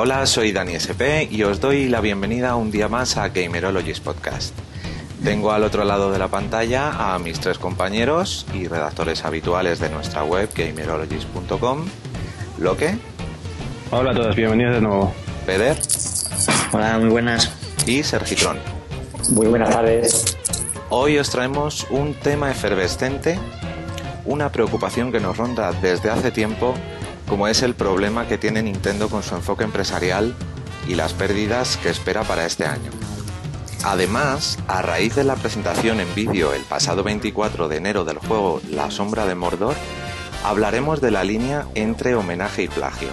hola, hola, soy Dani SP y os doy la bienvenida un día más a Gamerologies Podcast. Tengo al otro lado de la pantalla a mis tres compañeros y redactores habituales de nuestra web gamerologies.com. Loque. Hola a todos, bienvenidos de nuevo. Peder. Hola, muy buenas. Y Sergitrón. Muy buenas tardes. Hoy os traemos un tema efervescente, una preocupación que nos ronda desde hace tiempo, como es el problema que tiene Nintendo con su enfoque empresarial y las pérdidas que espera para este año. Además, a raíz de la presentación en vídeo el pasado 24 de enero del juego La Sombra de Mordor, hablaremos de la línea entre homenaje y plagio,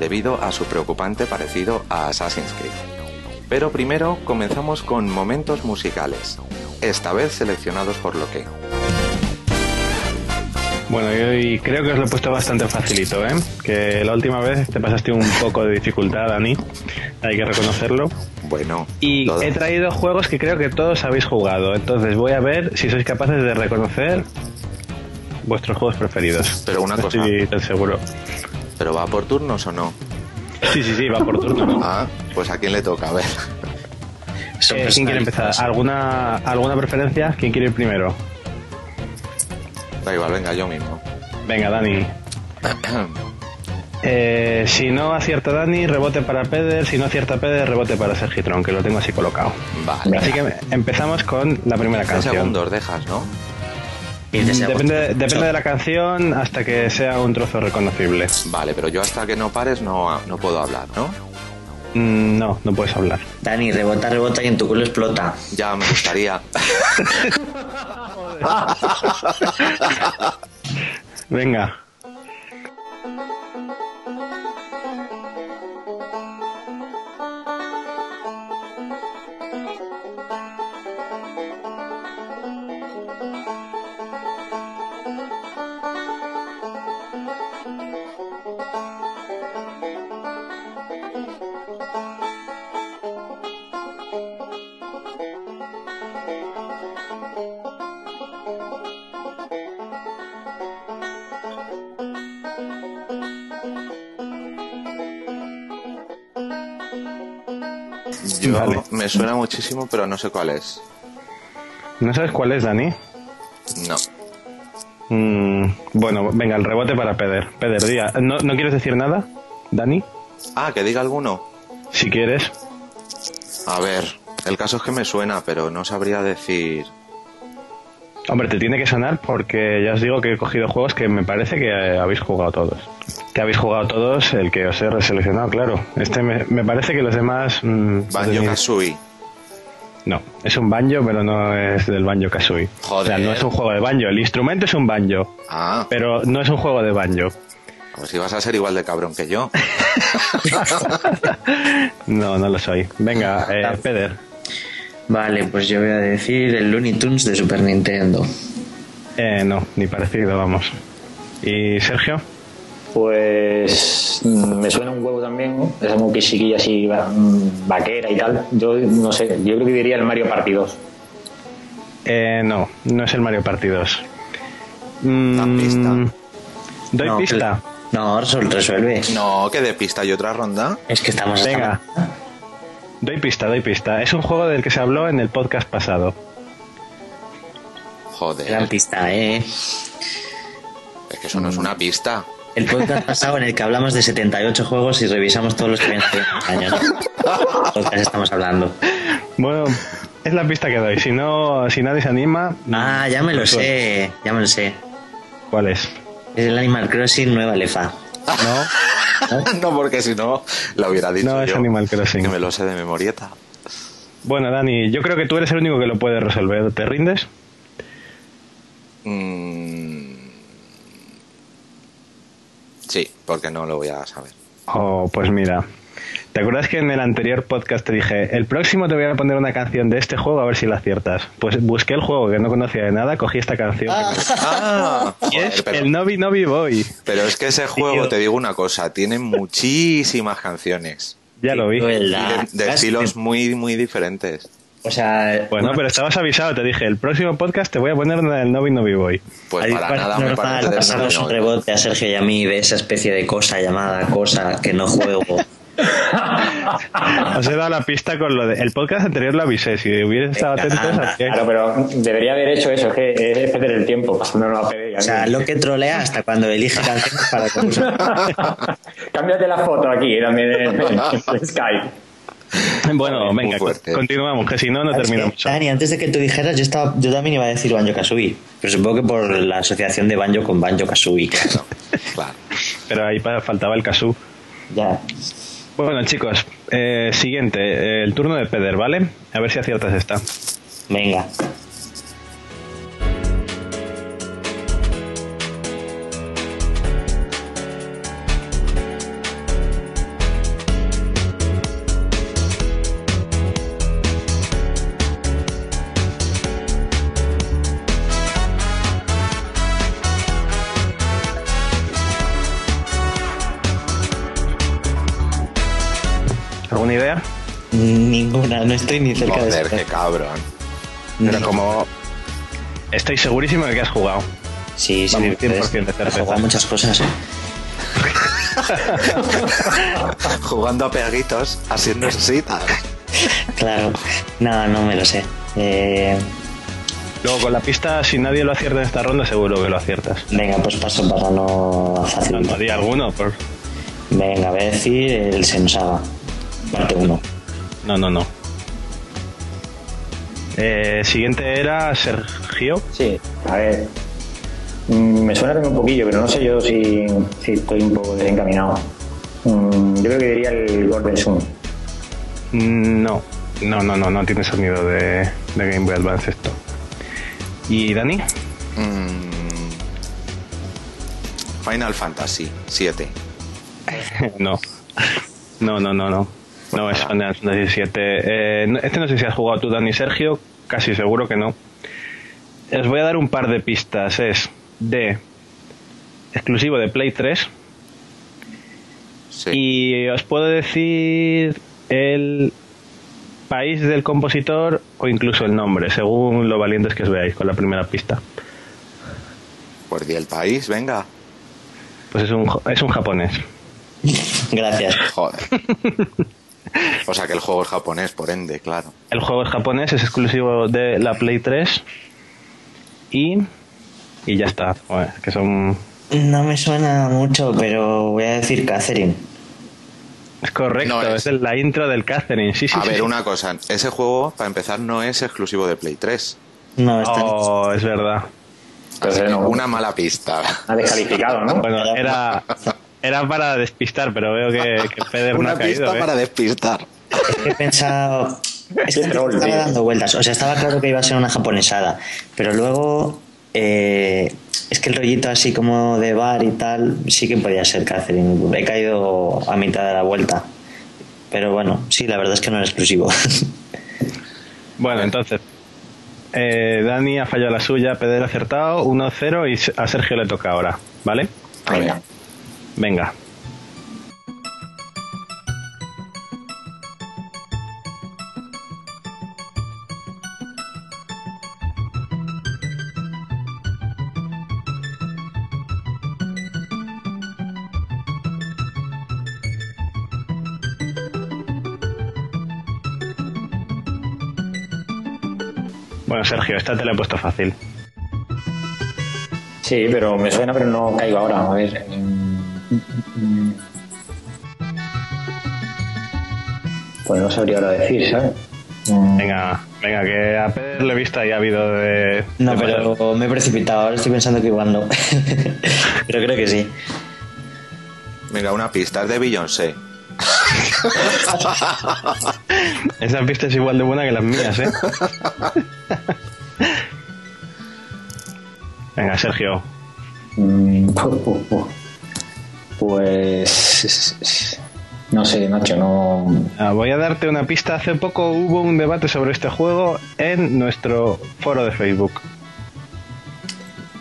debido a su preocupante parecido a Assassin's Creed. Pero primero comenzamos con momentos musicales, esta vez seleccionados por Loque. Bueno, y creo que os lo he puesto bastante facilito, ¿eh? Que la última vez te pasaste un poco de dificultad, Dani, hay que reconocerlo. Bueno, Y he traído juegos que creo que todos habéis jugado, entonces voy a ver si sois capaces de reconocer vuestros juegos preferidos. Pero una No cosa. Estoy tan seguro. ¿pero va por turnos o no? Sí, sí, sí, va por turno. ¿no? Ah, pues a quién le toca, a ver. Eh, ¿Quién quiere empezar? ¿Alguna, ¿Alguna preferencia? ¿Quién quiere ir primero? Da igual, venga, yo mismo. Venga, Dani. Eh, si no acierta Dani, rebote para Peder. Si no acierta Peder, rebote para Sergitron, que lo tengo así colocado. Vale. Así que empezamos con la primera 15 canción. segundos dejas, ¿no? 15 segundos. Depende, depende de la canción hasta que sea un trozo reconocible. Vale, pero yo hasta que no pares no, no puedo hablar, ¿no? Mm, no, no puedes hablar. Dani, rebota, rebota y en tu culo explota. Ya me gustaría. Venga. Me suena muchísimo, pero no sé cuál es. ¿No sabes cuál es, Dani? No. Mm, bueno, venga, el rebote para Peder. Peder, diga. ¿No, ¿No quieres decir nada, Dani? Ah, que diga alguno. Si quieres. A ver, el caso es que me suena, pero no sabría decir. Hombre, te tiene que sonar porque ya os digo que he cogido juegos que me parece que eh, habéis jugado todos. Que habéis jugado todos, el que os he reseleccionado, claro. Este me, me parece que los demás... mm, Banjo Kazooie. No, es un banjo, pero no es del banjo Kazooie. Joder. O sea, no es un juego de banjo. El instrumento es un banjo, Ah, pero no es un juego de banjo. pues si vas a ser igual de cabrón que yo. No, no lo soy. Venga, eh, Peder. Vale, pues yo voy a decir el Looney Tunes de Super Nintendo. Eh, no, ni parecido, vamos. ¿Y Sergio? Pues mm, me suena un huevo también, ¿no? Esa musiquilla así va- vaquera y tal. Yo no sé, yo creo que diría el Mario Party 2. Eh, no, no es el Mario Party 2. Mm, pista. ¿Doy No, pista? No, resol- resuelve. No, que de pista y otra ronda. Es que estamos hasta- Venga. Doy pista, doy pista. Es un juego del que se habló en el podcast pasado. Gran Joder, pista, ¿eh? es que eso no es una pista. El podcast pasado en el que hablamos de 78 juegos y revisamos todos los que habían salido en el año. ¿no? Podcast estamos hablando. Bueno, es la pista que doy. Si no, si nadie se anima. Ah, ya me lo pues, sé, ya me lo sé. ¿Cuál es? Es el Animal Crossing Nueva Lefa. No, no, porque si no, lo hubiera dicho no es yo. Animal Crossing. Que me lo sé de memorieta. Bueno, Dani, yo creo que tú eres el único que lo puede resolver. ¿Te rindes? Mm, Sí, porque no lo voy a saber. Oh, pues mira. ¿Te acuerdas que en el anterior podcast te dije, el próximo te voy a poner una canción de este juego a ver si la aciertas? Pues busqué el juego que no conocía de nada, cogí esta canción. Ah, Y joder, es pero, el Novi Novi Boy. pero es que ese juego, te digo una cosa, tiene muchísimas canciones. Ya lo vi. De estilos muy, muy diferentes. O sea, Bueno, pero estabas avisado, te dije, el próximo podcast te voy a poner una del Novi Novi Boy. Pues Ahí para pa- nada me normal, parece pasarnos Novi un rebote a Sergio y a mí de esa especie de cosa llamada cosa que no juego. Os he dado la pista con lo de. El podcast anterior lo avisé. Si hubierais estado habría- Claro, pero debería haber hecho eso, es que es perder el tiempo pasándolo a PD. O sea, lo que trolea hasta cuando elige canciones para. Cámbiate la foto aquí también en, en Skype. Bueno, Muy venga, fuerte. continuamos, que si no, no que, terminamos. Dani, antes de que tú dijeras, yo, estaba, yo también iba a decir Banjo Kazooie. Pero supongo que por la asociación de Banjo con Banjo Kazooie. Claro. Pero ahí faltaba el Kazoo. ya. Bueno, chicos, eh, siguiente, eh, el turno de Peder, ¿vale? A ver si aciertas esta. Venga. No estoy ni cerca de Joder, eso. qué cabrón. Pero como estoy segurísimo de que has jugado. Sí, sí, Vamos, puedes- 100% de jugado muchas cosas. ¿eh? Jugando a peguitos, haciendo citas. Claro. No, no me lo sé. Eh, Luego con la pista, si nadie lo acierta en esta ronda, seguro que lo aciertas. venga, pues paso para no No, fácil. no di alguno. Por... Venga, voy a decir el Sensaga. Parte 1. No, no, no. Eh, siguiente era Sergio. Sí, a ver. Mm, Me suena también un poquillo, pero no sé yo si, si estoy un poco desencaminado. Mm, Yo creo que diría el Golden Sun. Mm, No, no, no, no, no tiene sonido de, de Game Boy Advance esto. ¿Y Dani? Mm. Final Fantasy 7. no. No, no, no, no. No es Final Fantasy VII. Eh, este no sé si has jugado tú, Dani Sergio. Casi seguro que no. Os voy a dar un par de pistas. Es de exclusivo de Play 3. Sí. Y os puedo decir el país del compositor o incluso el nombre, según lo valientes que os veáis con la primera pista. Pues di el país, venga. Pues es un, jo- es un japonés. Gracias. Joder. O sea que el juego es japonés, por ende, claro. El juego es japonés, es exclusivo de la Play 3 y, y ya está. Joder, que son... No me suena mucho, pero voy a decir Catherine. Es correcto, No es. es. la intro del Catherine. Sí, sí, A sí. ver, una cosa. Ese juego, para empezar, no es exclusivo de Play 3. No, está Oh, es verdad. Entonces. Una mala pista. Ha descalificado, ¿no? Bueno, era, era para despistar, pero veo que, que Feder no Una ha caído. pista ¿eh? para despistar. Es que he pensado. Es que estaba tío. dando vueltas. O sea, estaba claro que iba a ser una japonesada. Pero luego. eh, es que el rollito así como de bar y tal. Sí que podía ser Catherine. He caído a mitad de la vuelta. Pero bueno, sí, la verdad es que no era exclusivo. Bueno, entonces, eh, Dani ha fallado la suya, Pedro ha acertado, 1-0 y a Sergio le toca ahora, ¿vale? Venga. Venga. Bueno, Sergio, esta te la he puesto fácil. Sí, pero me suena, pero no caigo ahora. A ver. Pues no sabría ahora decir, ¿sabes? Mm, Venga, venga, que a Pedro le he visto y ha habido de... No, de pasar. pero me he precipitado. Ahora estoy pensando que igual no. pero creo que sí. Venga, una pista. Es de Beyoncé. Esa pista es igual de buena que las mías, ¿eh? Venga, Sergio. mm, pu- pu- pu. Pues. No sé, Nacho, no. Ah, Voy a darte una pista. Hace poco hubo un debate sobre este juego en nuestro foro de Facebook.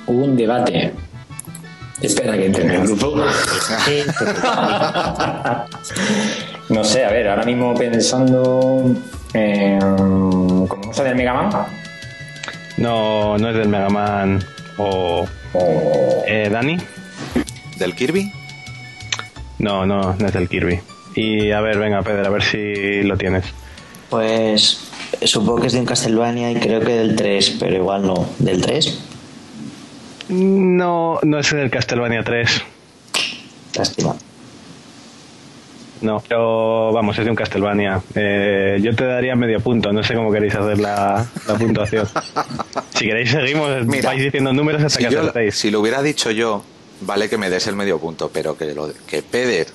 Hubo un debate. Espera que entre en el grupo. No sé, a ver, ahora mismo pensando. Eh, ¿Cómo no sale el Mega Man? No, no es del Mega Man o... O. Eh, ¿Dani? ¿Del Kirby? No, no, no es del Kirby. Y a ver, venga, Pedro, a ver si lo tienes. Pues supongo que es de un Castlevania y creo que del 3, pero igual no. ¿Del 3? No, no es del Castlevania 3. Lástima. No, pero vamos, es de un Castlevania. Eh, yo te daría medio punto, no sé cómo queréis hacer la, la puntuación. si queréis seguimos, Mira, vais diciendo números hasta Si, que yo- acertéis. si lo hubiera dicho yo, vale que me des el medio punto, pero que, lo, que Peder,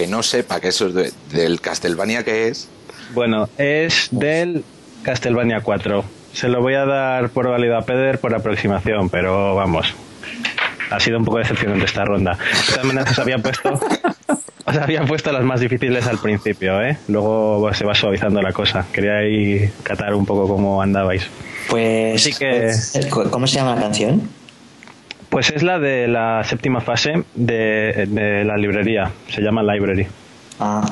que no sepa que eso es de- del Castlevania que es, Bueno, es del Castlevania 4. Se lo voy a dar por válido a Peder por aproximación, pero vamos. Ha sido un poco decepcionante esta ronda. También os había puesto, os había puesto las más difíciles al principio, ¿eh? Luego se va suavizando la cosa. Quería ahí catar un poco cómo andabais. Pues. Así que- ¿Cómo se llama la canción? Pues es la de la séptima fase de, de la librería. Se llama Library. Ah.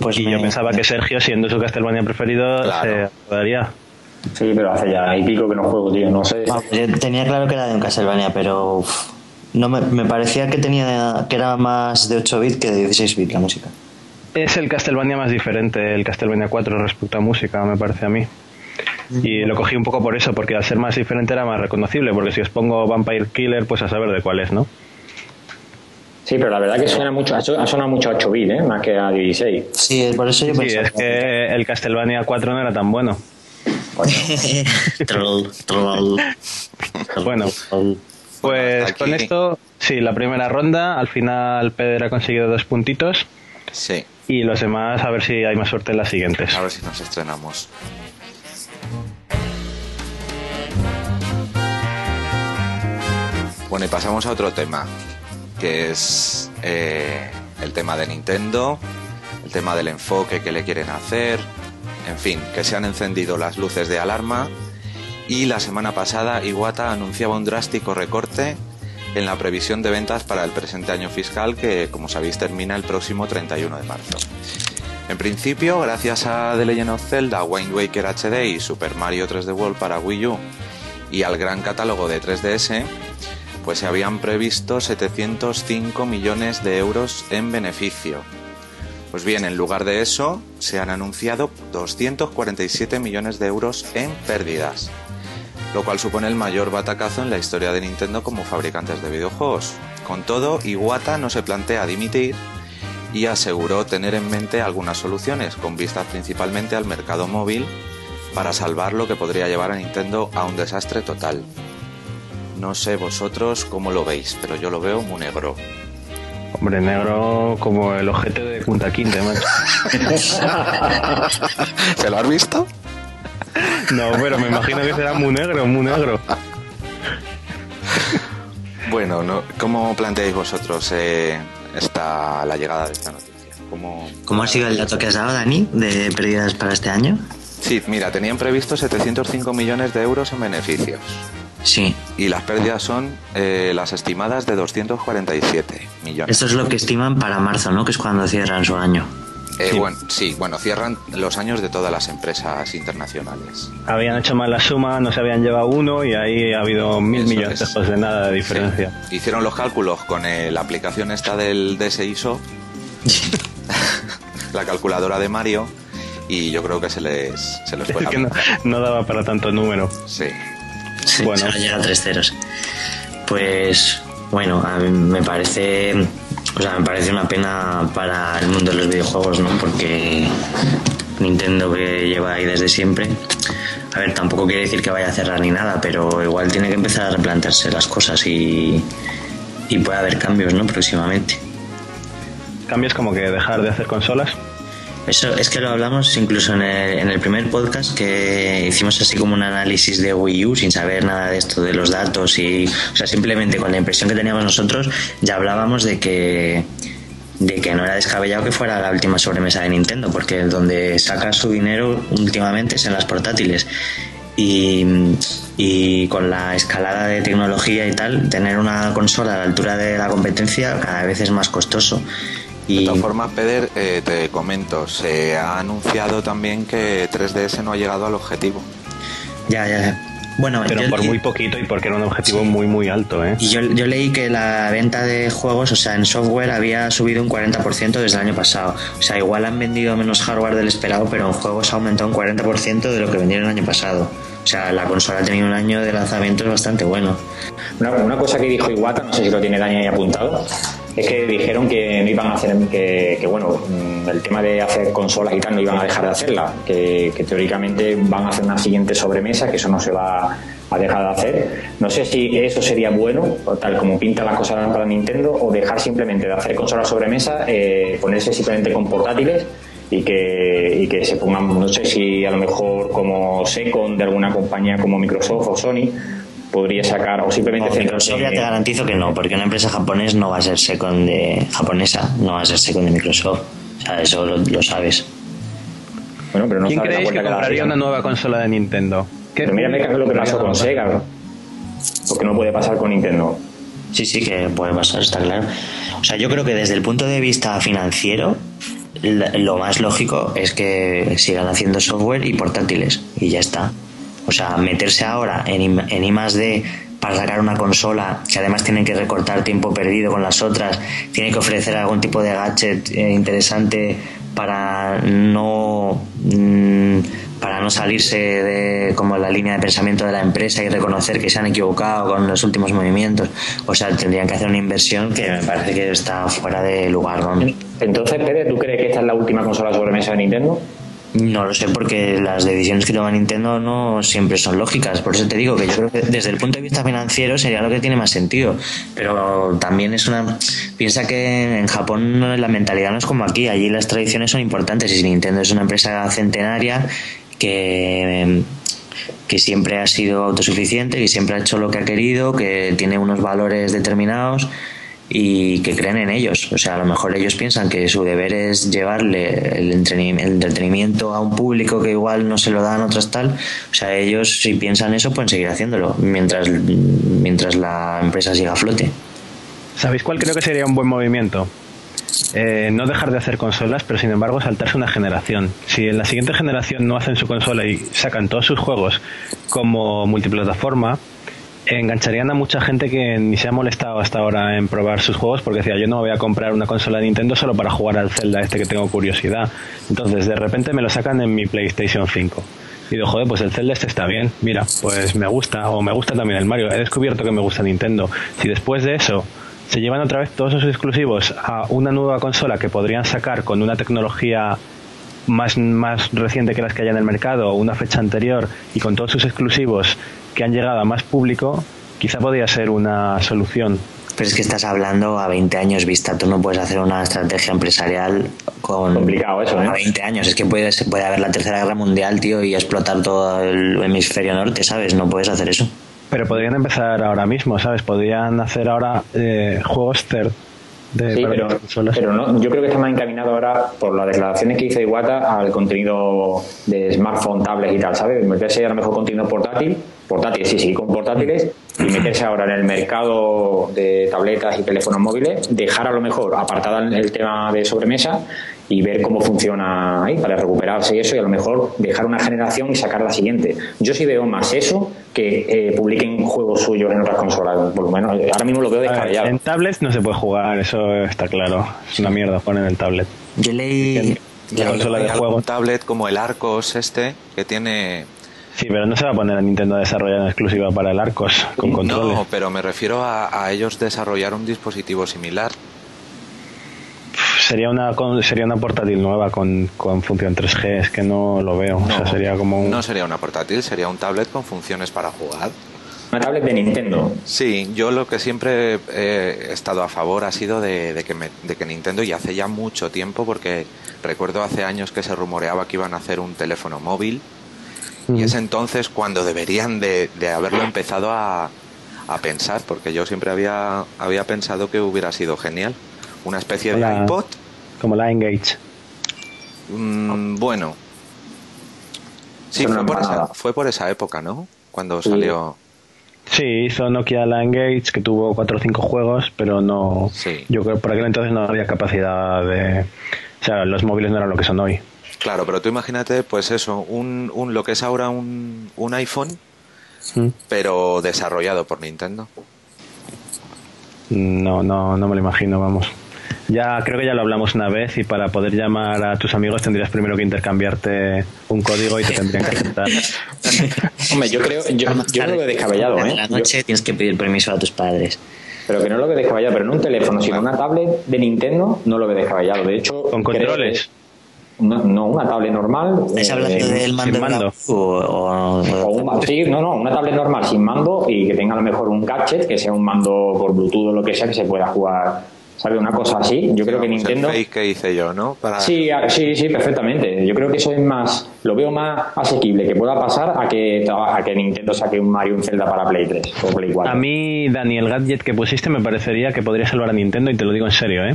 Pues Y me- yo pensaba que Sergio, siendo su Castlevania preferido, Claro. se acordaría. Sí, pero hace ya y pico que no juego, tío. No sé. Yo tenía claro que era de un Castlevania, pero. uf, no me, me parecía que tenía que era más de 8 bits que de 16 bits la música. Es el Castlevania más diferente, el Castlevania 4 respecto a música, me parece a mí. Y lo cogí un poco por eso, porque al ser más diferente era más reconocible, porque si os pongo Vampire Killer, pues a saber de cuál es, ¿no? Sí, pero la verdad que suena mucho, ha sonado mucho a 8 bit, ¿eh? Más que a 16. Sí, por eso yo Sí, pensaba. es que el Castlevania 4 no era tan bueno. troll, troll. Bueno, pues con esto, sí, la primera ronda, al final Pedro ha conseguido dos puntitos sí, y los demás a ver si hay más suerte en las siguientes. a ver si nos estrenamos. Bueno, y pasamos a otro tema, que es eh, el tema de Nintendo, el tema del enfoque que le quieren hacer, en fin, que se han encendido las luces de alarma y la semana pasada Iwata anunciaba un drástico recorte en la previsión de ventas para el presente año fiscal que, como sabéis, termina el próximo 31 de marzo. En principio, gracias a The Legend of Zelda, Wind Waker HD y Super Mario 3D World para Wii U y al gran catálogo de 3DS, pues se habían previsto 705 millones de euros en beneficio. Pues bien, en lugar de eso, se han anunciado 247 millones de euros en pérdidas, lo cual supone el mayor batacazo en la historia de Nintendo como fabricantes de videojuegos. Con todo, Iwata no se plantea dimitir y aseguró tener en mente algunas soluciones, con vistas principalmente al mercado móvil, para salvar lo que podría llevar a Nintendo a un desastre total. No sé vosotros cómo lo veis, pero yo lo veo muy negro. Hombre, negro como el ojete de Punta Quinte, macho. ¿Se lo has visto? No, pero me imagino que será muy negro, muy negro. Bueno, no, ¿cómo planteáis vosotros eh, esta, la llegada de esta noticia? ¿Cómo, ¿Cómo ha sido el dato que has dado, Dani, de pérdidas para este año? Sí, mira, tenían previsto 705 millones de euros en beneficios Sí. y las pérdidas son eh, las estimadas de 247 millones. Esto es lo que estiman para marzo, ¿no? Que es cuando cierran su año. Eh, Sí. Bueno, sí, bueno, cierran los años de todas las empresas internacionales. Habían hecho mal la suma, no se habían llevado uno y ahí ha habido mil Eso millones es. de nada de diferencia. Sí. Hicieron los cálculos con eh, la aplicación esta del DSISO, la calculadora de Mario, y yo creo que se les, se les fue Es la que no, no daba para tanto número. Sí. Sí, Bueno. solo llega a tres ceros. Pues bueno, a mí me parece, o sea, me parece una pena para el mundo de los videojuegos, ¿no? Porque Nintendo que lleva ahí desde siempre. A ver, tampoco quiere decir que vaya a cerrar ni nada, pero igual tiene que empezar a replantearse las cosas y, y puede haber cambios, ¿no? Próximamente. Cambios como que dejar de hacer consolas. Eso es que lo hablamos incluso en el, en el primer podcast que hicimos así como un análisis de Wii U sin saber nada de esto de los datos y o sea simplemente con la impresión que teníamos nosotros ya hablábamos de que de que no era descabellado que fuera la última sobremesa de Nintendo porque donde saca su dinero últimamente es en las portátiles. Y, y con la escalada de tecnología y tal tener una consola a la altura de la competencia cada vez es más costoso De todas formas, Peder, eh, te comento, se ha anunciado también que 3DS no ha llegado al objetivo. Ya, ya, ya. Bueno, pero yo por muy poquito y porque era un objetivo muy, muy alto, ¿eh? Y yo, yo leí que la venta de juegos, o sea, en software había subido un 40% desde el año pasado. O sea, igual han vendido menos hardware del esperado, pero en juegos ha aumentado un 40% de lo que vendieron el año pasado. O sea, la consola ha tenido un año de lanzamiento bastante bueno. Una, una cosa que dijo Iwata, no sé si lo tiene Dani ahí apuntado, es que dijeron que no iban a hacer, que, que, bueno, mm, el tema de hacer consolas y tal no iban a dejar de hacerla, que, teóricamente van a hacer una siguiente sobremesa, que eso no se va a dejar de hacer. No sé si eso sería bueno, o tal como pinta las cosas para Nintendo, o dejar simplemente de hacer consolas sobremesa, eh, ponerse simplemente con portátiles y que, y que se pongan, no sé si a lo mejor como Second de alguna compañía como Microsoft o Sony podría sacar o simplemente No, Microsoft ya te garantizo que no, porque una empresa japonés no va a ser second de japonesa, no va a ser second de Microsoft. O sea, eso lo, lo sabes. Bueno, pero no ¿Quién creéis que compraría una nueva consola de Nintendo? ¿Qué Pero es lo que pasó con Sega, ¿no? porque no puede pasar con Nintendo. Sí, sí, que puede pasar, está claro. O sea, yo creo que desde el punto de vista financiero, lo más lógico es que sigan haciendo software y portátiles, y ya está. O sea, meterse ahora en, en I más D para sacar una consola que además tienen que recortar tiempo perdido con las otras, tiene que ofrecer algún tipo de gadget eh, interesante para no mm, para no salirse de como la línea de pensamiento de la empresa y reconocer que se han equivocado con los últimos movimientos. O sea, tendrían que hacer una inversión que me parece que está fuera de lugar. ¿no? Entonces, Pérez, ¿tú crees que esta es la última consola sobremesa de Nintendo? No lo sé porque las decisiones que toma Nintendo no siempre son lógicas. Por eso te digo que yo creo que desde el punto de vista financiero sería lo que tiene más sentido. Pero también es una... Piensa que en Japón la mentalidad no es como aquí. Allí las tradiciones son importantes y Nintendo es una empresa centenaria que que siempre ha sido autosuficiente, que siempre ha hecho lo que ha querido, que tiene unos valores determinados y que creen en ellos. O sea, a lo mejor ellos piensan que su deber es llevarle el, entretenimiento a un público que igual no se lo dan otras tal. O sea, ellos si piensan eso pueden seguir haciéndolo mientras, mientras la empresa siga a flote. ¿Sabéis cuál creo que sería un buen movimiento? Eh, no dejar de hacer consolas, pero sin embargo saltarse una generación. Si en la siguiente generación no hacen su consola y sacan todos sus juegos como multiplataforma, engancharían a mucha gente que ni se ha molestado hasta ahora en probar sus juegos porque decía yo no voy a comprar una consola de Nintendo solo para jugar al Zelda este que tengo curiosidad. Entonces de repente me lo sacan en mi PlayStation 5. Y digo, joder, pues el Zelda este está bien, mira, pues me gusta, o me gusta también el Mario, he descubierto que me gusta Nintendo. Si después de eso se llevan otra vez todos esos exclusivos a una nueva consola que podrían sacar con una tecnología más, más reciente que las que hay en el mercado, una fecha anterior, y con todos sus exclusivos que han llegado a más público, quizá podría ser una solución. Pero es que estás hablando a 20 años vista. Tú no puedes hacer una estrategia empresarial con. Complicado eso, ¿eh? A 20 años. Es que puede, puede haber la tercera guerra mundial, tío, y explotar todo el hemisferio norte, ¿sabes? No puedes hacer eso. Pero podrían empezar ahora mismo, ¿sabes? Podrían hacer ahora eh, juegos third de Sí, pero no, yo creo que está más encaminado ahora por las declaraciones que hizo Iwata al contenido de smartphone, tablets y tal, ¿sabes? Meterse a lo mejor contenido portátil, portátil, sí, sí, con portátiles, y meterse ahora en el mercado de tabletas y teléfonos móviles, dejar a lo mejor apartada el tema de sobremesa y ver cómo funciona ahí para recuperarse y eso, y a lo mejor dejar una generación y sacar la siguiente. Yo sí veo más eso que eh, publiquen juegos suyos en otras consolas, por lo menos ahora mismo lo veo ver, descabellado. en tablets no se puede jugar, eso está claro. Es una mierda en el tablet. Yo leí. La consola de Hay juego. algún tablet como el Arcos este que tiene Sí, pero no se va a poner a Nintendo a desarrollar en exclusiva para el Arcos con controles. No, pero me refiero a, a ellos desarrollar un dispositivo similar. Sería una con- sería una portátil nueva con, con función 3G, es que no lo veo. o sea, No, sería como un... no sería una portátil, sería un tablet con funciones para jugar. Una tablet de Nintendo. Sí, yo lo que siempre he estado a favor ha sido de, de que, me- de que Nintendo, y hace ya mucho tiempo, porque recuerdo hace años que se rumoreaba que iban a hacer un teléfono móvil, y es entonces cuando deberían de, de haberlo empezado a, a pensar, porque yo siempre había, había pensado que hubiera sido genial. Una especie de iPod. Como la Engage. mm, bueno. Sí, fue por, esa, fue por esa época, ¿no? Cuando salió... Sí, hizo Nokia la Engage, que tuvo cuatro o cinco juegos, pero no... Sí. Yo creo que por aquel entonces no había capacidad de... O sea, los móviles no eran lo que son hoy. Claro, pero tú imagínate, pues eso, un, un lo que es ahora un, un iPhone pero desarrollado por Nintendo. No, no, no me lo imagino, vamos. Ya creo que ya lo hablamos una vez y para poder llamar a tus amigos tendrías primero que intercambiarte un código y te tendrían que aceptar. Hombre, yo creo, yo, yo no lo veo descabellado, En ¿eh? la Yo- noche tienes que pedir permiso a tus padres. pero que no lo veo descabellado, pero en un teléfono, sino en una tablet de Nintendo, no lo veo descabellado. De hecho, Con controles. que- no, no, una tablet normal. ¿Estás eh, hablando del mando? mando. O, o- O un, sí, no, no, una tablet normal sin mando y que tenga a lo mejor un gadget, que sea un mando por Bluetooth o lo que sea, que se pueda jugar, ¿sabes? Una cosa así. Yo creo que Nintendo... El que hice yo, ¿no? Para... Sí, a- sí, sí, perfectamente. Yo creo que eso es más, lo veo más asequible que pueda pasar a que, a que Nintendo saque un Mario y un Zelda para Play 3 o Play 4. A mí, Dani, el gadget que pusiste me parecería que podría salvar a Nintendo y te lo digo en serio, ¿eh?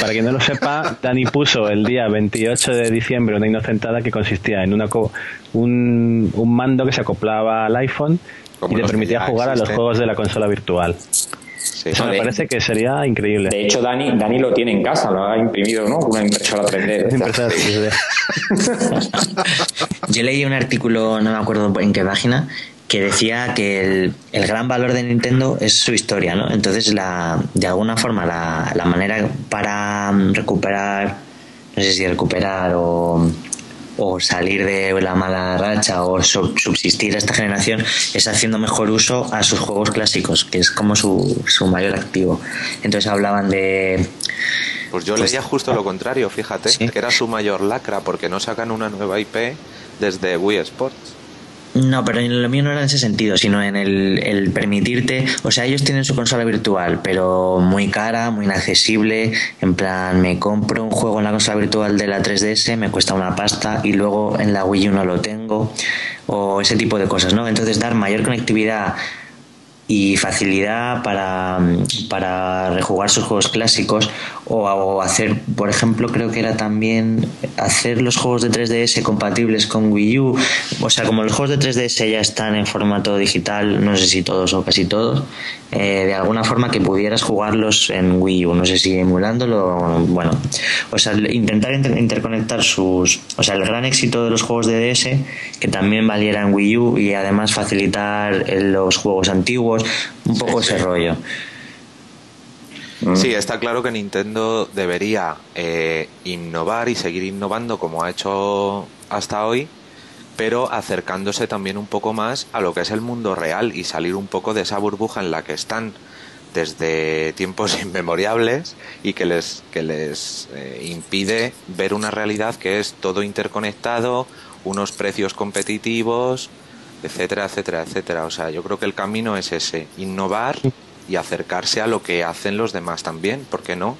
Para quien no lo sepa, Dani puso el día 28 de diciembre una inocentada que consistía en una co- un, un mando que se acoplaba al iPhone Como y que permitía jugar a los juegos de la consola virtual. Sí. Eso me de- parece que sería increíble. De hecho, Dani, Dani lo tiene en casa, lo ha imprimido, ¿no? Una impresora 3D. Impresora 3D. Yo leí un artículo, no me acuerdo en qué página, que decía que el, el gran valor de Nintendo es su historia, ¿no? Entonces, la, de alguna forma, la, la manera para mm, recuperar, no sé si recuperar o, o salir de la mala racha o sub- subsistir a esta generación es haciendo mejor uso a sus juegos clásicos, que es como su, su mayor activo. Entonces hablaban de Pues yo Pues- leía justo lo contrario, fíjate, Sí. que era su mayor lacra porque no sacan una nueva IP desde Wii Sports. No, pero lo mío no era en ese sentido, sino en el, el permitirte, o sea, ellos tienen su consola virtual, pero muy cara, muy inaccesible, en plan, me compro un juego en la consola virtual de la 3DS, me cuesta una pasta y luego en la Wii U no lo tengo, o ese tipo de cosas, ¿no? Entonces dar mayor conectividad y facilidad para, para rejugar sus juegos clásicos o, o hacer, por ejemplo, creo que era también hacer los juegos de 3DS compatibles con Wii U. O sea, como los juegos de 3DS ya están en formato digital, no sé si todos o casi todos, eh, de alguna forma que pudieras jugarlos en Wii U, no sé si emulándolo, bueno, o sea, intentar inter- interconectar sus, o sea, el gran éxito de los juegos de DS, que también valiera en Wii U y además facilitar eh, los juegos antiguos, un poco ese rollo. Mm. Sí, está claro que Nintendo debería eh, innovar y seguir innovando como ha hecho hasta hoy, pero acercándose también un poco más a lo que es el mundo real y salir un poco de esa burbuja en la que están desde tiempos inmemoriales y que les, que les eh, impide ver una realidad que es todo interconectado, unos precios competitivos, etcétera, etcétera, etcétera. O sea, yo creo que el camino es ese, innovar y acercarse a lo que hacen los demás también, ¿por qué no?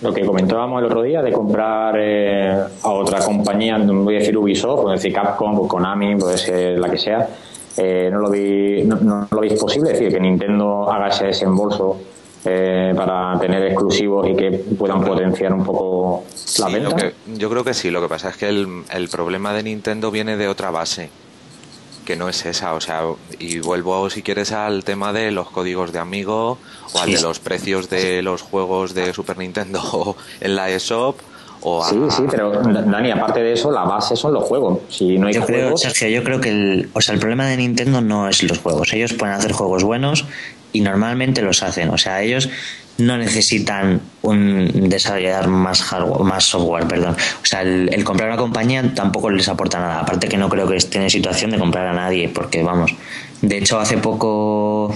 Lo que comentábamos el otro día de comprar eh, a otra compañía, no voy a decir Ubisoft, puede decir Capcom, pues Konami, puede ser la que sea, eh, no, lo vi, no, no lo veis posible, es decir, que Nintendo haga ese desembolso eh, para tener exclusivos y que puedan potenciar un poco la Sí, venta. que- yo creo que sí, lo que pasa es que el, el problema de Nintendo viene de otra base, que no es esa, o sea, y vuelvo si quieres al tema de los códigos de amigo o al Sí. de los precios de los juegos de Super Nintendo en la eShop o a... Sí, sí, pero Dani, aparte de eso, la base son los juegos. Si no hay Yo creo, juegos, Sergio, yo creo que el, o sea, el problema de Nintendo no es los juegos. Ellos pueden hacer juegos buenos y normalmente los hacen. O sea, ellos no necesitan un desarrollar más hardware, más software, perdón. O sea, el, el comprar una compañía tampoco les aporta nada. Aparte que no creo que estén en situación de comprar a nadie, porque vamos. De hecho, hace poco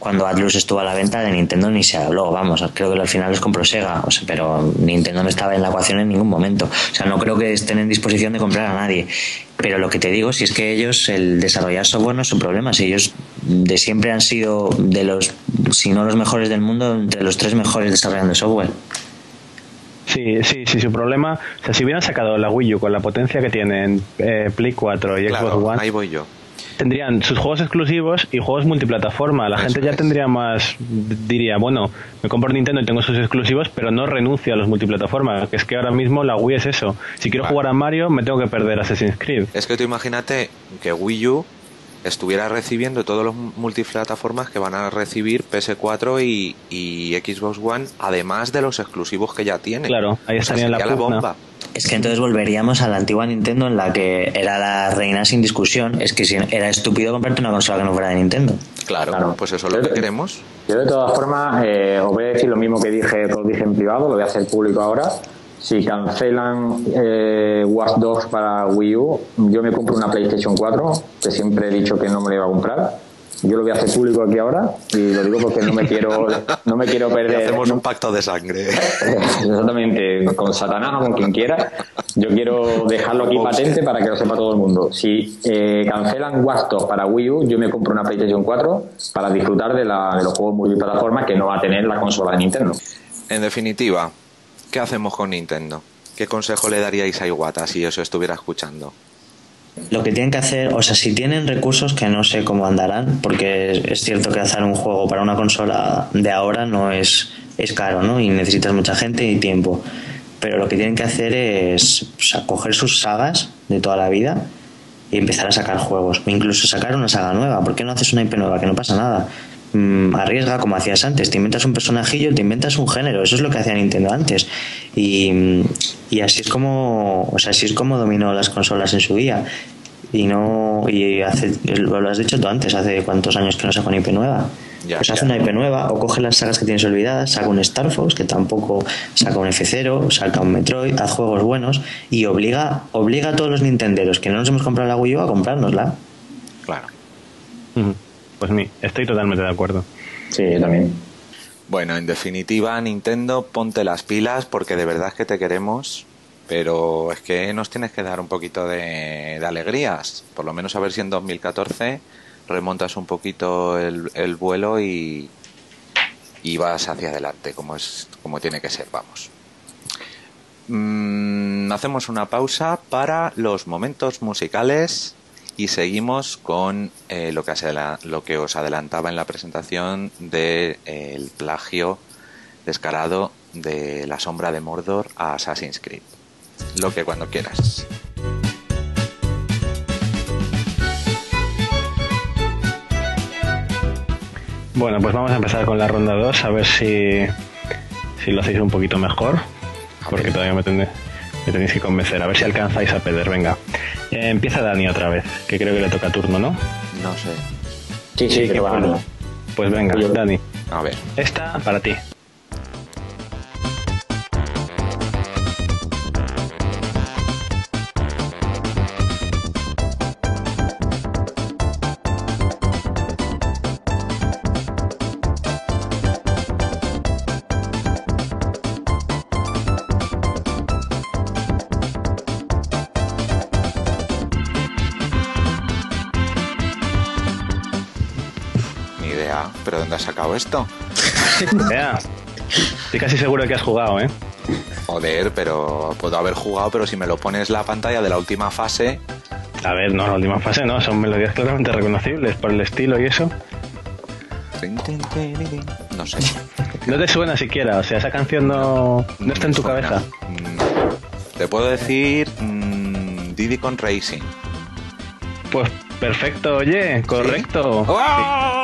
cuando Atlus estuvo a la venta de Nintendo ni se habló, vamos, creo que al final los compró Sega, o sea, pero Nintendo no estaba en la ecuación en ningún momento. O sea, no creo que estén en disposición de comprar a nadie. Pero lo que te digo, si es que ellos, el desarrollar software no es su problema, si ellos de siempre han sido de los, si no los mejores del mundo, entre los tres mejores desarrollando software. Sí, sí, sí, su problema, o sea, si hubieran sacado la Wii U con la potencia que tienen eh, Play 4 y Claro, Xbox One, ahí voy yo. Tendrían sus juegos exclusivos y juegos multiplataforma. La Eso gente ya es. tendría más, diría, bueno, me compro Nintendo y tengo sus exclusivos, pero no renuncio a los multiplataforma, que es que ahora mismo la Wii es eso. Si quiero Vale. jugar a Mario, me tengo que perder Assassin's Creed. Es que tú imagínate que Wii U estuviera recibiendo todos los multiplataformas que van a recibir PS4 y, y Xbox One, además de los exclusivos que ya tiene. Claro, ahí O sea, estaría en la bomba. Es que entonces volveríamos a la antigua Nintendo en la que era la reina sin discusión. Es que si era estúpido comprarte una consola que no fuera de Nintendo. Claro, Claro. pues eso es lo que queremos. Yo de todas formas eh, os voy a decir lo mismo que dije, que os dije en privado, lo voy a hacer público ahora. Si cancelan eh, Watch Dogs para Wii U, yo me compro una PlayStation 4, que siempre he dicho que no me la iba a comprar. Yo lo voy a hacer público aquí ahora y lo digo porque no me quiero, no me quiero Y perder. hacemos un pacto de sangre. Exactamente, con Satanás o con quien quiera. Yo quiero dejarlo aquí patente para que lo sepa todo el mundo. Si eh, cancelan Dogs para Wii U, yo me compro una PlayStation 4 para disfrutar de, la, de los juegos multiplataformas que no va a tener la consola de Nintendo. En definitiva, ¿qué hacemos con Nintendo? ¿Qué consejo le daríais a Iwata si os estuviera escuchando? Lo que tienen que hacer, o sea, si tienen recursos que no sé cómo andarán, porque es, cierto que hacer un juego para una consola de ahora no es, es caro, ¿no? Y necesitas mucha gente y tiempo. Pero lo que tienen que hacer es o coger sus sagas de toda la vida y empezar a sacar juegos. O incluso sacar una saga nueva. ¿Por qué no haces una IP nueva? Que no pasa nada. Mm, arriesga como hacías antes. Te inventas un personajillo, te inventas un género. Eso es lo que hacía Nintendo antes. Y, y así es como, o sea, así es como dominó las consolas en su día. Y no, y hace, lo has dicho tú antes, hace cuántos años que no saca una IP nueva. Ya, pues hace ya. una IP nueva o coge las sagas que tienes olvidadas, saca un Star Fox que tampoco saca un F0, saca un Metroid, haz juegos buenos y obliga, obliga a todos los nintenderos que no nos hemos comprado la Wii U a comprárnosla. Claro. Pues mí, estoy totalmente de acuerdo. Sí, yo también. Bueno, en definitiva, Nintendo, ponte las pilas porque de verdad es que te queremos, pero es que nos tienes que dar un poquito de, de alegrías. Por lo menos a ver si en 2014 remontas un poquito el, el vuelo y, y vas hacia adelante, como, es, como tiene que ser, vamos. Mm, hacemos una pausa para los momentos musicales y seguimos con eh, lo, que os adela- lo que os adelantaba en la presentación del plagio descarado de la sombra de Mordor a Assassin's Creed. Lo que cuando quieras. Bueno, pues vamos a empezar con la ronda 2, a ver si, si lo hacéis un poquito mejor, porque todavía me, tendré- me tenéis que convencer, a ver si alcanzáis a perder, venga. Eh, empieza Dani otra vez, que creo que le toca turno, ¿no? No sé. Sí, sí, qué que va. bueno. Pues venga, Yo- Dani, A ver. esta para ti. Esto? Vea, estoy casi seguro que has jugado, ¿eh? Joder, pero puedo haber jugado, pero si me lo pones la pantalla de la última fase, A ver, no, la última fase no, son melodías claramente reconocibles por el estilo y eso. no sé. No te suena siquiera, o sea, esa canción no, no está en tu Suena. cabeza. Mm, Te puedo decir mm, Diddy con Racing. Pues perfecto, oye, correcto. ¡Ah!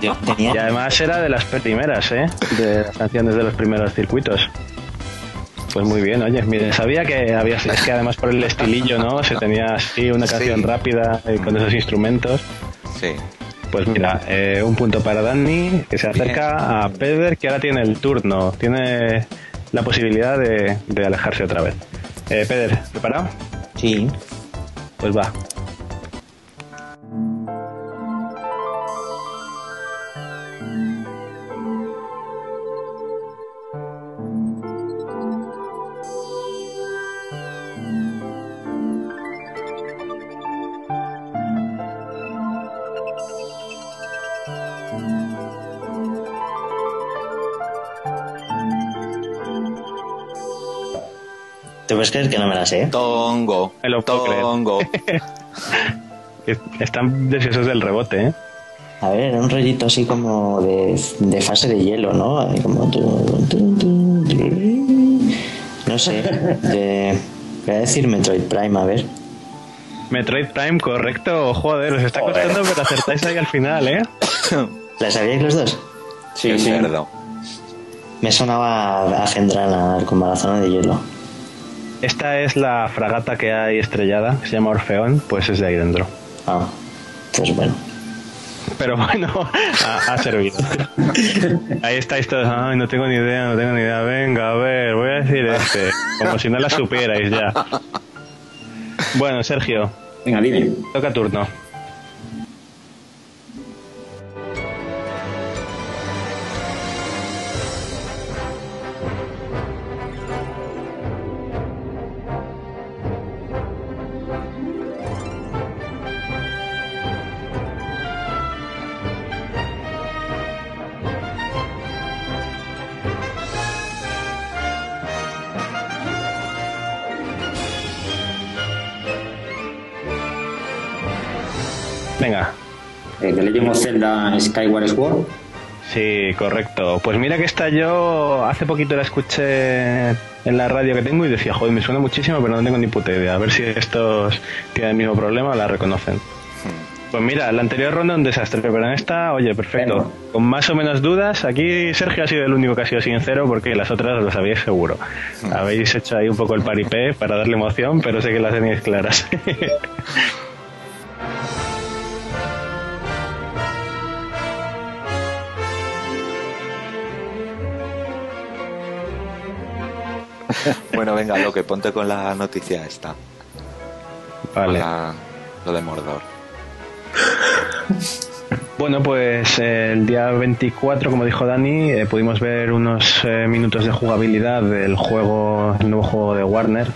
Yo tenía- Y además era de las primeras, ¿eh? De las canciones de los primeros circuitos. Pues muy bien, oye, mire, sabía que había, es que además por el estilillo, ¿no? Se tenía así una canción Sí. rápida eh, con esos instrumentos. Sí. Pues mira, eh, un punto para Dani, que se acerca a Peder, que ahora tiene el turno, tiene la posibilidad de, de alejarse otra vez. Eh, Peder, ¿preparado? Sí. Pues va. ¿Te puedes creer que no me la sé? Tongo. Me lo puedo. Tongo. Es- Están deseosos del rebote, ¿eh? A ver, era un rollito así como de, de fase de hielo, ¿no? Como no sé. De, voy a decir Metroid Prime, a ver. Metroid Prime, correcto. Joder, os está Joder. costando, pero acertáis ahí al final, ¿eh? ¿La sabíais los dos? Sí, sí. Me sonaba a Gendrana con la zona de hielo. Esta es la fragata que hay estrellada, que se llama Orfeón, pues es de ahí dentro. Ah, pues bueno. Pero bueno, ha, ha servido. Ahí estáis todos, ay, no tengo ni idea, no tengo ni idea. Venga, a ver, voy a decir este. Como si no la supierais ya. Bueno, Sergio, Venga, dime. toca turno. Zelda Skyward Sword. Sí, correcto. Pues mira que esta yo hace poquito la escuché en la radio que tengo y decía, joder, me suena muchísimo, pero no tengo ni puta idea. A ver si estos tienen el mismo problema la reconocen. Pues mira, la anterior ronda un desastre, pero en esta, oye, perfecto. Con más o menos dudas, aquí Sergio ha sido el único que ha sido sincero porque las otras lo sabíais seguro. Habéis hecho ahí un poco el paripé para darle emoción, pero sé que las tenéis claras. Bueno, venga, lo que ponte con la noticia esta. Vale. la- lo de Mordor. Bueno, pues eh, el día 24, como dijo Dani, eh, pudimos ver unos eh, minutos de jugabilidad del juego, el nuevo juego de Warner,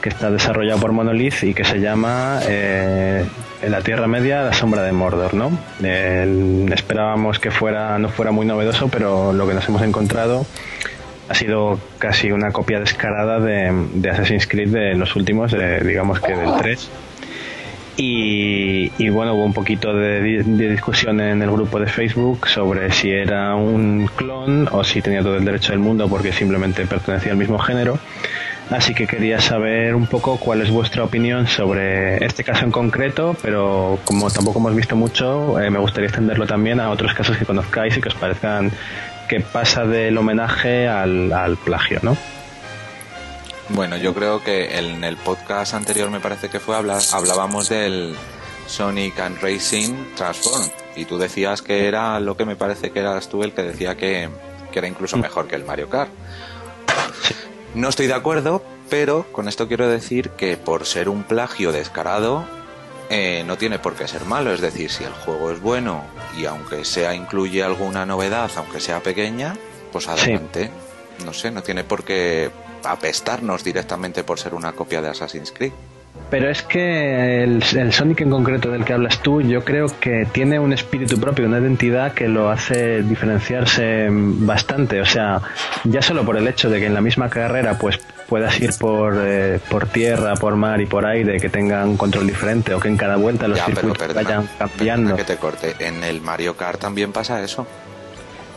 que está desarrollado por Monolith y que se llama En la Tierra Media, la sombra de Mordor, ¿no? Eh, esperábamos que fuera, no fuera muy novedoso, pero lo que nos hemos encontrado ha sido casi una copia descarada de, Assassin's Creed de los últimos, de- digamos que del 3. Y, bueno, hubo un poquito de, de discusión en el grupo de Facebook sobre si era un clon o si tenía todo el derecho del mundo porque simplemente pertenecía al mismo género. Así que quería saber un poco cuál es vuestra opinión sobre este caso en concreto, pero como tampoco hemos visto mucho, eh, me gustaría extenderlo también a otros casos que conozcáis y que os parezcan que pasa del homenaje al, al plagio, ¿no? Bueno, yo creo que en el podcast anterior me parece que fue habla- hablábamos del Sonic and Racing Transform y tú decías que era lo que me parece que eras tú el que decía que, que era incluso mejor que el Mario Kart. No estoy de acuerdo, pero con esto quiero decir que por ser un plagio descarado eh, no tiene por qué ser malo. Es decir, si el juego es bueno y aunque sea incluye alguna novedad, aunque sea pequeña, pues adelante. No sé, no tiene por qué apestarnos directamente por ser una copia de Assassin's Creed. Pero es que el, el Sonic en concreto del que hablas tú, yo creo que tiene un espíritu propio, una identidad que lo hace diferenciarse bastante. O sea, ya solo por el hecho de que en la misma carrera pues puedas ir por, eh, por tierra, por mar y por aire, que tengan control diferente o que en cada vuelta los Ya, pero circuitos perdona, vayan cambiando. que te corte. En el Mario Kart también pasa eso.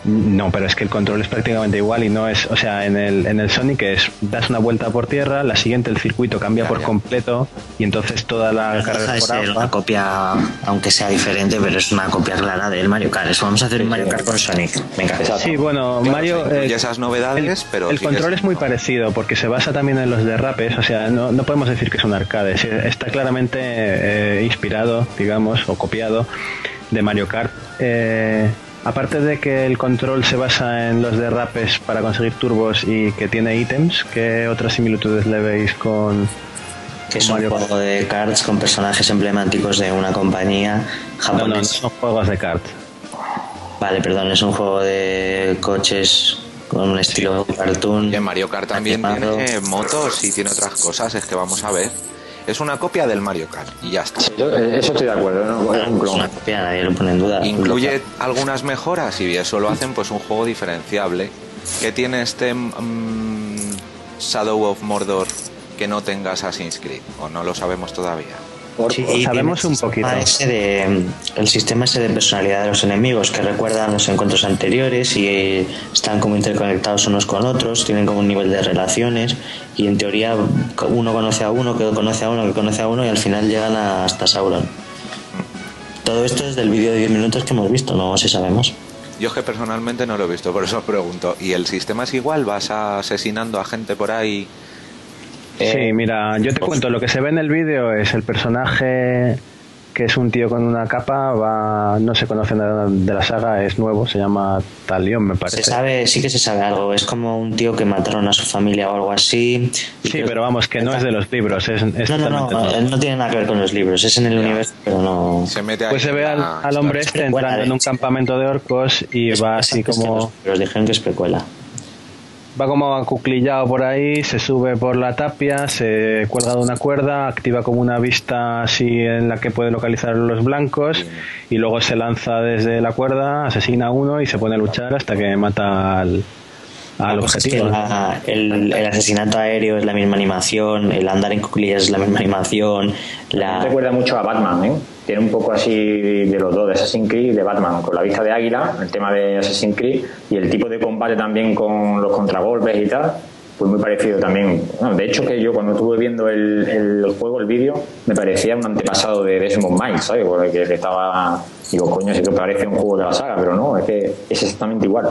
No, pero es que el control es prácticamente igual y no es, o sea, en el, en el Sonic es das una vuelta por tierra, la siguiente el circuito cambia por ya. completo y entonces toda la No carrera deja de por ser una copia, aunque sea diferente, pero es una copia clara del Mario Kart. Eso, vamos a hacer un Mario Kart con Sonic. Venga. Sí, bueno, Claro, Mario. eh, esas novedades, el, pero el control es muy parecido porque se basa también en los derrapes. O sea, no, no podemos decir que es un arcade. Está claramente eh, inspirado, digamos, o copiado de Mario Kart. Eh, aparte de que el control se basa en los derrapes para conseguir turbos y que tiene ítems, ¿qué otras similitudes le veis con, que es un juego de cards con personajes emblemáticos de una compañía No, no, no japonesa. son juegos de kart. Vale, perdón, es un juego de coches con un estilo cartoon. Y en Mario Kart también animado. tiene motos y tiene otras cosas. Es que vamos a ver. Es una copia del Mario Kart y ya está. Sí, yo- eh, eso estoy de acuerdo. ¿no? Es un Es clon. una copia, nadie lo pone en duda. Incluye algunas mejoras y eso lo hacen pues un juego diferenciable. que tiene este mm, Shadow of Mordor que no tenga Assassin's Creed? ¿O no lo sabemos todavía? Sí, sabemos un poquito. el sistema ese de- el sistema ese de personalidad de los enemigos que recuerdan los encuentros anteriores y están como interconectados unos con otros, tienen como un nivel de relaciones y en teoría uno conoce a uno, que conoce a uno, que conoce a uno y al final llegan a- hasta Sauron. Todo esto es del vídeo de 10 minutos que hemos visto, no sé si sabemos. Yo es que personalmente no lo he visto, por eso os pregunto. ¿Y el sistema es igual? ¿Vas asesinando a gente por ahí Sí, mira, yo te cuento, lo que se ve en el vídeo es el personaje que es un tío con una capa, va, no se conoce nada de la saga, es nuevo, se llama Talion, me parece. Se sabe, sí que se sabe algo, es como un tío que mataron a su familia o algo así. Sí, pero vamos, que no es de los libros, es, no, no, no, no, tiene nada que ver con los libros, es en el universo, pero no... Se mete pues se ve al, hombre este entrando en un campamento de orcos y va así como... Pero os dijeron que es precuela va como acuclillado por ahí, se sube por la tapia, se cuelga de una cuerda, activa como una vista así en la que puede localizar los blancos y luego se lanza desde la cuerda, asesina a uno y se pone a luchar hasta que mata al, al pues objetivo. el, asesinato aéreo es la misma animación, el andar en cuclillas es la misma animación. La... Recuerda mucho a Batman, ¿eh? Tiene un poco así de los dos, de Assassin's Creed y de Batman, con la vista de águila, el tema de Assassin's Creed y el tipo de combate también con los contragolpes y tal, pues muy parecido también. de hecho, que yo cuando estuve viendo el, juego, el vídeo, me parecía un antepasado de Desmond Miles, ¿sabes? Porque estaba. Digo, coño, sí que parece un juego de la saga, pero no, es que es exactamente igual.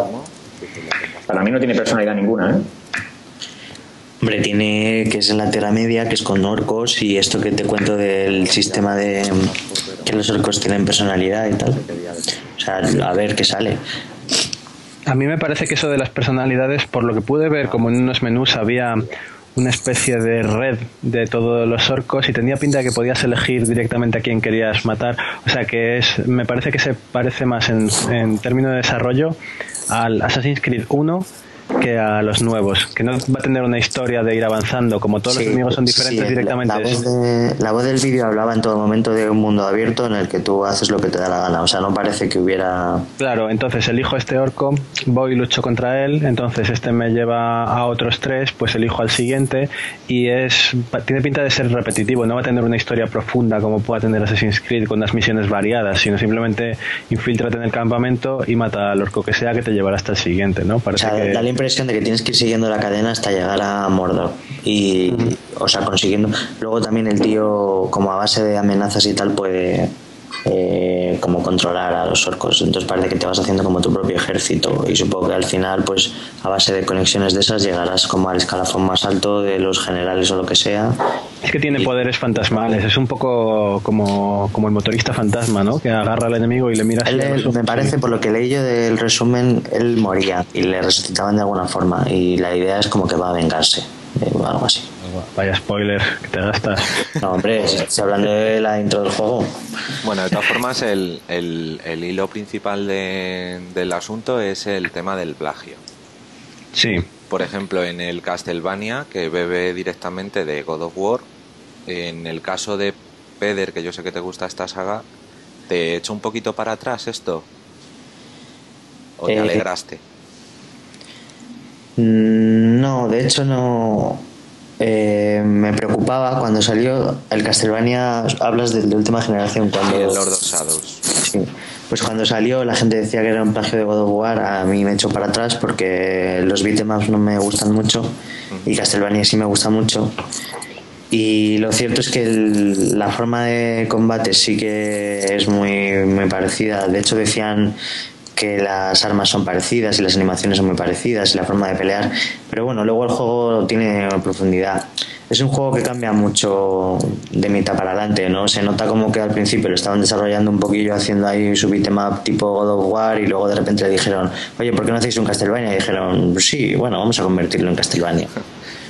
Para mí no tiene personalidad ninguna, ¿eh? Hombre, tiene que es en la Tierra Media, que es con orcos y esto que te cuento del sistema de que los orcos tienen personalidad y tal. O sea, a ver qué sale. A mí me parece que eso de las personalidades, por lo que pude ver, como en unos menús había una especie de red de todos los orcos y tenía pinta de que podías elegir directamente a quién querías matar. O sea que es, me parece que se parece más en, en términos de desarrollo al Assassin's Creed 1 que a los nuevos, que no va a tener una historia de ir avanzando, como todos los enemigos son diferentes directamente. La, voz, del vídeo hablaba en todo momento de un mundo abierto en el que tú haces lo que te da la gana, o sea, no parece que hubiera... Claro, entonces elijo este orco, voy y lucho contra él, entonces este me lleva a otros tres, pues elijo al siguiente y es tiene pinta de ser repetitivo, no va a tener una historia profunda como pueda tener Assassin's Creed con las misiones variadas, sino simplemente infiltrate en el campamento y mata al orco que sea que te llevará hasta el siguiente, ¿no? Parece que impresión de que tienes que ir siguiendo la cadena hasta llegar a Mordor. Y, o sea, consiguiendo. Luego también el tío, como a base de amenazas y tal, puede eh, como controlar a los orcos. Entonces parece que te vas haciendo como tu propio ejército y supongo que al final, pues a base de conexiones de esas, llegarás como al escalafón más alto de los generales o lo que sea. Es que tiene poderes fantasmales, es un poco como, como el motorista fantasma, ¿no? Que agarra al enemigo y le mira. me parece, por lo que leí yo del resumen, él moría y le resucitaban de alguna forma y la idea es como que va a vengarse, eh, o algo así. Vaya spoiler que te gastas. No, hombre, estoy hablando de la intro del juego. Bueno, de todas formas, el, el, hilo principal del asunto es el tema del plagio. Sí. Por ejemplo, en el Castlevania, que bebe directamente de God of War, en el caso de Peder, que yo sé que te gusta esta saga, ¿te echo un poquito para atrás esto? ¿O te eh, alegraste? Mm, no, de hecho no eh, me preocupaba cuando salió el Castlevania, hablas de, la última generación, cuando... el Lord of Shadows. Sí, pues cuando salió la gente decía que era un plagio de God of War, a mí me echó para atrás porque los beatemaps no me gustan mucho y Castlevania sí me gusta mucho. Y lo cierto es que la forma de combate sí que es muy, muy parecida. De hecho decían que las armas son parecidas y las animaciones son muy parecidas y la forma de pelear, pero bueno, luego el juego tiene profundidad. Es un juego que cambia mucho de mitad para adelante, ¿no? Se nota como que al principio lo estaban desarrollando un poquillo haciendo ahí su beatmap tipo God of War y luego de repente le dijeron, oye, ¿por qué no hacéis un Castlevania? Y dijeron, sí, bueno, vamos a convertirlo en Castlevania.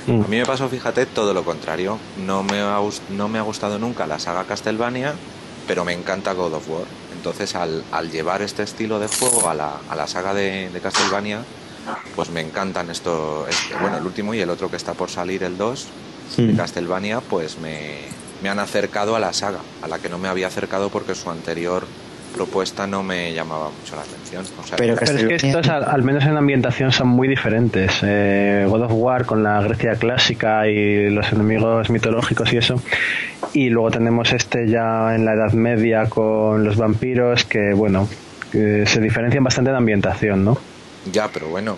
A mí me pasó, fíjate, todo lo contrario. No me ha, no me ha gustado nunca la saga Castlevania, pero me encanta God of War. Entonces, al, al llevar este estilo de juego a la, a la saga de, de, Castlevania, pues me encantan esto, este, bueno, el último y el otro que está por salir, el 2, de Castlevania, pues me, me han acercado a la saga, a la que no me había acercado porque su anterior propuesta no me llamaba mucho la atención. pero, es que estos, al, menos en ambientación, son muy diferentes. Eh, God of War con la Grecia clásica y los enemigos mitológicos y eso. Y luego tenemos este ya en la Edad Media con los vampiros, que bueno, se diferencian bastante en ambientación, ¿no? Ya, pero bueno,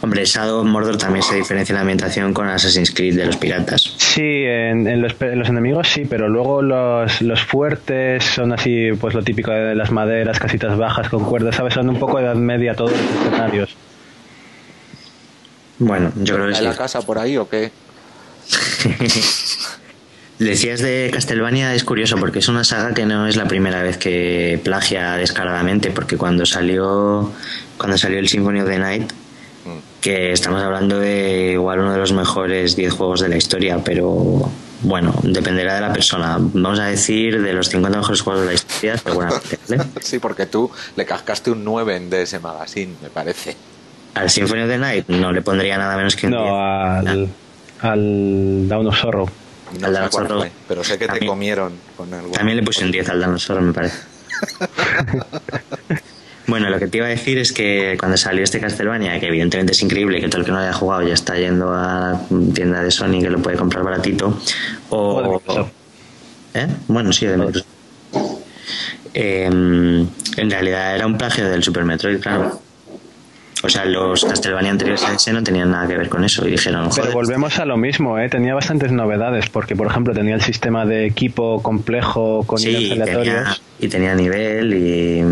Hombre, Shadow of Mordor también se diferencia en la ambientación con Assassin's Creed de los piratas. Sí, en, los, enemigos sí, pero luego los, los, fuertes son así, pues lo típico de las maderas, casitas bajas con cuerdas, ¿sabes? Son un poco de edad media todos los escenarios. Bueno, yo creo que ¿En la casa por ahí o qué? Decías de Castlevania, es curioso porque es una saga que no es la primera vez que plagia descaradamente, porque cuando salió cuando salió el Symphony of the Night, que estamos hablando de igual uno de los mejores 10 juegos de la historia, pero bueno, dependerá de la persona. Vamos a decir de los 50 mejores juegos de la historia, seguramente. sí, porque tú le cascaste un 9 en DS Magazine, me parece. Al Symphony of the Night no le pondría nada menos que un no, 10. al, al Down of Sorrow. No Al cuál Souls. fue, pero sé que te También- comieron con algo. También le puse un 10 al Dinosaur, me parece. bueno, lo que te iba a decir es que cuando salió este Castlevania, que evidentemente es increíble, que todo el que no haya jugado ya está yendo a la tienda de Sony que lo puede comprar baratito, O o... ¿Eh? Bueno, sí, de Microsoft. Eh, en realidad era un plagio del Super Metroid, claro. O sea, los Castlevania anteriores a ese no tenían nada que ver con eso y dijeron, Pero volvemos a lo mismo, ¿eh? tenía bastantes novedades, porque por ejemplo tenía el sistema de equipo complejo con sí, tenía, aleatorios, y tenía nivel y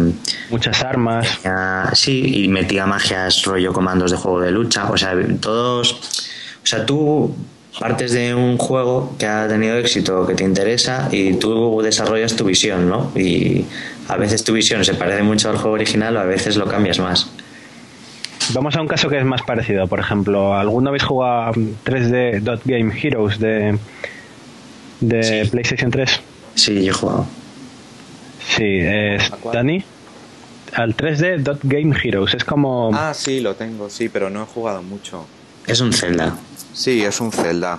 muchas armas. Tenía- sí, y metía magias rollo comandos de juego de lucha. O sea, todos. O sea, tú partes de un juego que ha tenido éxito, que te interesa, y tú desarrollas tu visión, ¿no? Y a veces tu visión se parece mucho al juego original o a veces lo cambias más. Vamos a un caso que es más parecido, por ejemplo, ¿alguno habéis jugado a 3D Dot Game Heroes de, de PlayStation 3? Sí, yo he jugado. Sí, es. Dani. Al 3D Dot Game Heroes, es como... Ah, sí, lo tengo, sí, pero no he jugado mucho. Es un Zelda. Sí, es un Zelda.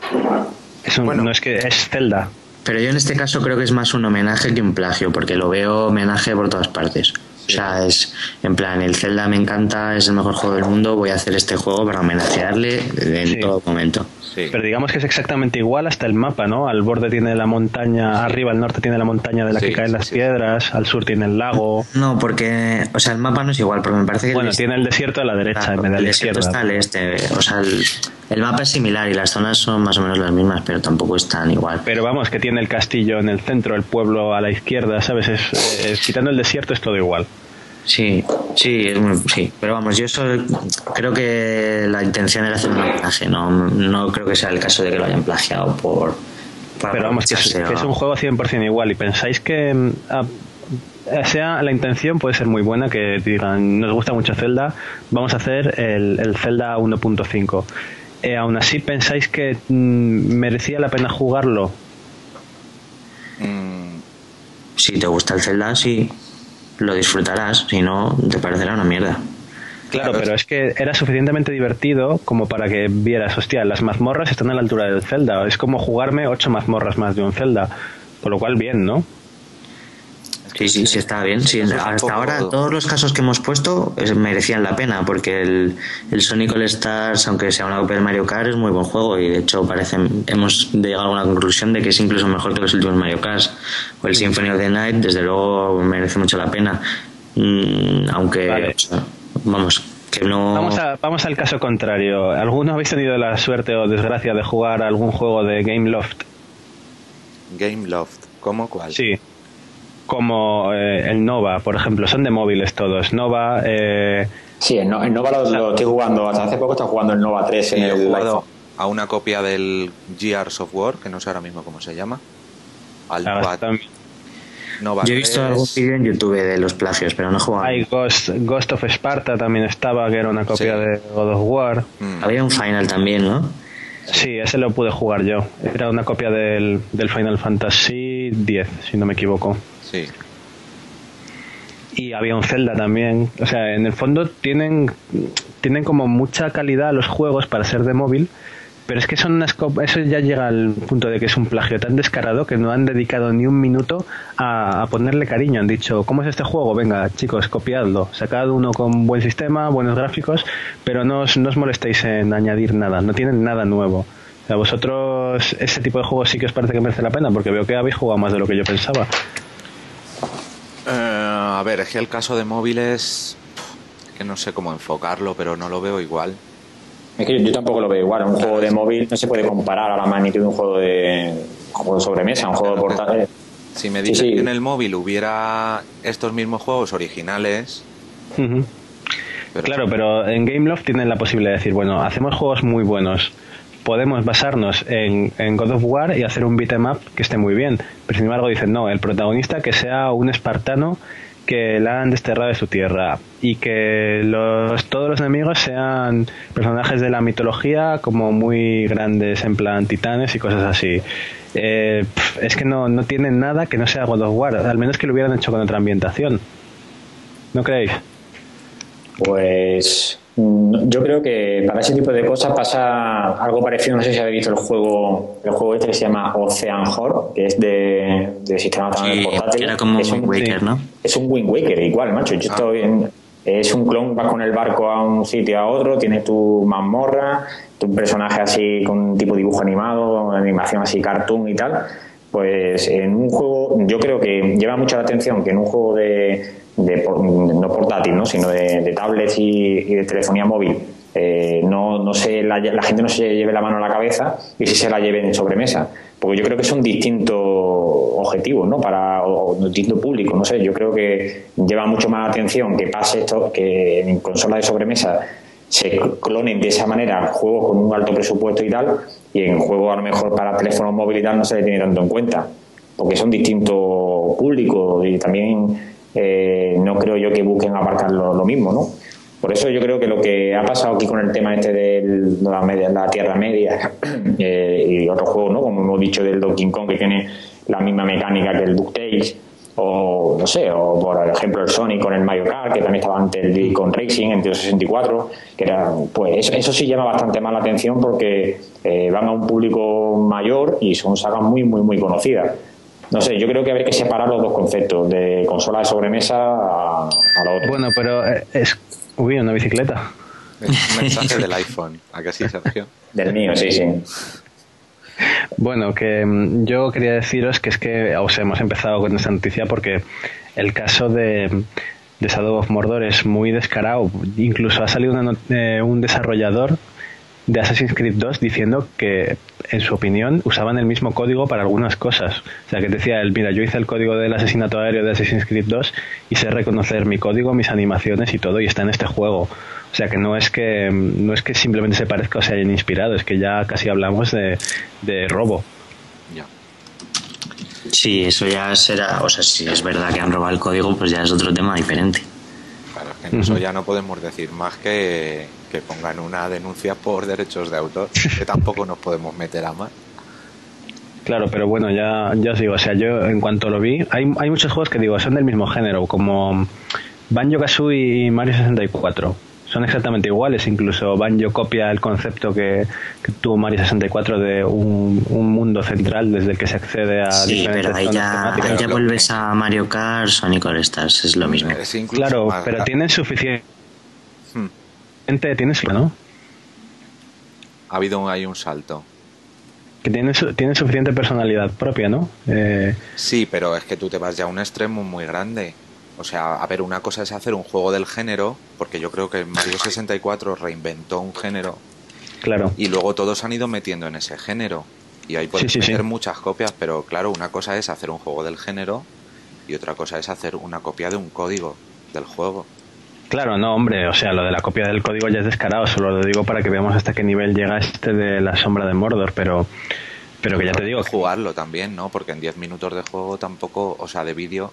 es un- bueno. No es que es Zelda. Pero yo en este caso creo que es más un homenaje que un plagio, porque lo veo homenaje por todas partes. O sea, es en plan, el Zelda me encanta, es el mejor juego del mundo, voy a hacer este juego para homenajearle en Sí. todo momento. Sí. Pero digamos que es exactamente igual hasta el mapa, ¿no? Al borde tiene la montaña, arriba al norte tiene la montaña de la Sí, que caen sí, las sí. piedras, al sur tiene el lago. No, porque, o sea, el mapa no es igual, porque me parece que Bueno, el, tiene el desierto a la derecha claro, en vez de la izquierda. está al este. O sea, el, el mapa es similar y las zonas son más o menos las mismas, pero tampoco están igual. Pero vamos, que tiene el castillo en el centro, el pueblo a la izquierda, ¿sabes? Es, es- quitando el desierto es todo igual. Sí, sí, es sí. Pero vamos, yo eso creo que la intención era hacer un homenaje, no, no creo que sea el caso de que lo hayan plagiado por. Pero vamos, que es, que es un juego 100% igual. Y pensáis que mm, ah, sea la intención puede ser muy buena, que digan, nos gusta mucho Zelda, vamos a hacer el, el Zelda 1.5. Eh, aún así, ¿pensáis que mm, merecía la pena jugarlo? Mm, Si te gusta el Zelda, sí, lo disfrutarás, si no, te parecerá una mierda. Claro, Claro, pero es que era suficientemente divertido como para que vieras, hostia, las mazmorras están a la altura del Zelda. Es como jugarme ocho mazmorras más de un Zelda. Con lo cual, bien, ¿no? Sí, sí, sí, está bien. Sí, hasta poco- ahora todos los casos que hemos puesto eh, merecían la pena, porque el, el Sonic All Stars, aunque sea una copia del Mario Kart, es muy buen juego y de hecho parece, hemos llegado a una conclusión de que es incluso mejor que los últimos Mario Kart. O el Symphony of the Night, desde luego merece mucho la pena. Mm, aunque, Vale. o sea, vamos, que no... Vamos, a- vamos al caso contrario. ¿Alguno habéis tenido la suerte o desgracia de jugar a algún juego de Game Loft? Game Loft, ¿cómo cuál? Sí. Como eh, el Nova, por ejemplo. Son de móviles todos. Nova, eh, Sí, el, No- el Nova lo, lo estoy jugando. Hasta hace poco estaba jugando el Nova 3 Sí, en el jugado iPhone. a una copia del GR Software, que no sé ahora mismo cómo se llama. Al Nova, Yo he visto 3. algún vídeo en YouTube de los plagios, pero no he jugado. hay Ghost, Ghost of Sparta también estaba, que era una copia Sí. de God of War. Mm, Había un Final también, ¿no? Sí, ese lo pude jugar yo. Era una copia del, del Final Fantasy X, si no me equivoco. sí. Y había un Zelda también. O sea, en el fondo tienen, tienen como mucha calidad los juegos para ser de móvil, pero es que son unas eso ya llega al punto de que es un plagio tan descarado que no han dedicado ni un minuto a, a ponerle cariño. Han dicho, ¿cómo es este juego? Venga, chicos, copiadlo. Sacad uno con buen sistema, buenos gráficos, pero no os, no os molestéis en añadir nada. No tienen nada nuevo. O sea, vosotros ese tipo de juegos sí que os parece que merece la pena, porque veo que habéis jugado más de lo que yo pensaba. Eh, a ver, es que el caso de móviles, que no sé cómo enfocarlo, pero no lo veo igual. Es que yo, yo tampoco lo veo igual. Un juego de móvil no se puede comparar a la magnitud de un juego de, un juego de sobremesa, un juego de portátil. Si me dices sí. que en el móvil hubiera estos mismos juegos originales, pero Claro, pero en Gameloft tienen la posibilidad de decir, bueno, hacemos juegos muy buenos, podemos basarnos en, en God of War y hacer un beat'em up que esté muy bien. Pero sin embargo dicen, no, el protagonista que sea un espartano que la han desterrado de su tierra y que todos los enemigos sean personajes de la mitología como muy grandes en plan titanes y cosas así. Eh, es que no, no tienen nada que no sea God of War, al menos que lo hubieran hecho con otra ambientación. ¿No creéis? Pues yo creo que para ese tipo de cosas pasa algo parecido. No sé si habéis visto el juego, el juego este que se llama Ocean Horror, que es de, de sistema sí, portátil. Era como es un Wind Waker, ¿no? Es un Wind Waker, igual, macho. Yo estoy en, es un clon, vas con el barco a un sitio a otro, tienes tu mazmorra, tu personaje así con un tipo de dibujo animado, animación así cartoon y tal. Pues en un juego, yo creo que lleva mucho la atención que en un juego de, de no portátil, ¿no? sino de, tablets y, de telefonía móvil, eh, no, no se la, gente no se lleve la mano a la cabeza y si se la lleve en sobremesa. Porque yo creo que son distintos objetivos, ¿no? Para, o distinto público, no sé. Yo creo que lleva mucho más atención que pase esto, que en consolas de sobremesa se clonen de esa manera juegos con un alto presupuesto y tal, y en juegos a lo mejor para teléfonos móviles tal no se le tiene tanto en cuenta, porque son distintos públicos y también eh, no creo yo que busquen abarcar lo, lo mismo, ¿no? Por eso yo creo que lo que ha pasado aquí con el tema este de la, media- la Tierra Media eh, y otros juegos, ¿no? Como hemos dicho del Donkey Kong que tiene la misma mecánica que el DuckTales o no sé, o por ejemplo el Sonic con el Mario Kart, que también estaba antes el Kong Racing en 64, que era, pues eso, eso sí llama bastante más la atención porque eh, van a un público mayor y son sagas muy, muy, muy conocidas. No sé, yo creo que habría que separar los dos conceptos, de consola de sobremesa a, a lo otro. Bueno, pero eh, es... Uy, una bicicleta. Es un mensaje del iPhone. ¿A que sí, Sergio? Del mío, sí, sí. Bueno, que mm, yo quería deciros que es que, o sea, hemos empezado con esta noticia porque el caso de, de Shadow of Mordor es muy descarado. Incluso ha salido una eh, un desarrollador de Assassin's Creed 2 diciendo que, en su opinión, usaban el mismo código para algunas cosas. O sea, que decía él, mira, yo hice el código del asesinato aéreo de Assassin's Creed 2 y sé reconocer mi código, mis animaciones y todo, y está en este juego. O sea, que no es que no es que simplemente se parezca o se hayan inspirado, es que ya casi hablamos de, de robo. Ya. Sí, eso ya será, o sea, si es verdad que han robado el código, pues ya es otro tema diferente. Claro, es que en eso ya no podemos decir más que, que pongan una denuncia por derechos de autor, que tampoco nos podemos meter a más. Claro, pero bueno, ya, ya os digo, o sea, yo en cuanto lo vi, hay, hay muchos juegos que digo, son del mismo género, como Banjo Kazooie y Mario 64. Son exactamente iguales, incluso Banjo copia el concepto que, que tuvo Mario 64 de un, un mundo central desde el que se accede a Sí, diferentes pero ahí zonas ya, temáticas. ahí ya vuelves a Mario Kart, Sonic All Stars, es lo mismo. Es Claro, pero tienen suficiente, Hmm. Tienes, ¿no? Ha habido un- ahí un salto. Que tienen, su- tienen suficiente personalidad propia, ¿no? Eh, Sí, pero es que tú te vas ya a un extremo muy grande. O sea, a ver, una cosa es hacer un juego del género, porque yo creo que Mario 64 reinventó un género claro. y luego todos han ido metiendo en ese género. Y ahí puedes Sí, sí, sí. meter muchas copias, pero claro, una cosa es hacer un juego del género y otra cosa es hacer una copia de un código del juego. Claro, no, hombre, o sea, lo de la copia del código ya es descarado, solo lo digo para que veamos hasta qué nivel llega este de la sombra de Mordor, pero, pero que ya te digo, que- jugarlo también, ¿no? Porque en 10 minutos de juego tampoco, o sea, de vídeo,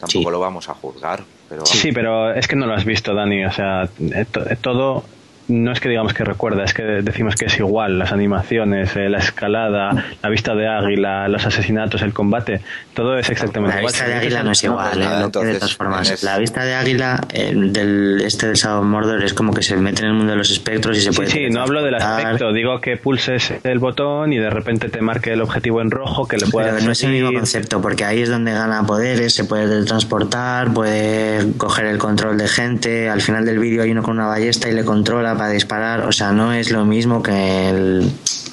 tampoco Sí. lo vamos a juzgar. Pero sí, pero es que no lo has visto, Dani, o sea, eh, eh, todo no es que digamos que recuerda, es que decimos que es igual, las animaciones, eh, la escalada, la vista de águila, los asesinatos, el combate, todo es exactamente La igual. vista de águila no es igual, ¿eh? Lo que entonces, de todas formas. tienes- La vista de águila eh, del este del Shadow Mordor es como que se mete en el mundo de los espectros y se Sí, puede. sí, no hablo del aspecto, digo que pulses el botón y de repente te marque el objetivo en rojo que le puedas Pero no es el mismo concepto, porque ahí es donde gana poderes, se puede teletransportar, puede coger el control de gente. Al final del vídeo hay uno con una ballesta y le controla para disparar. O sea, no es lo mismo que el.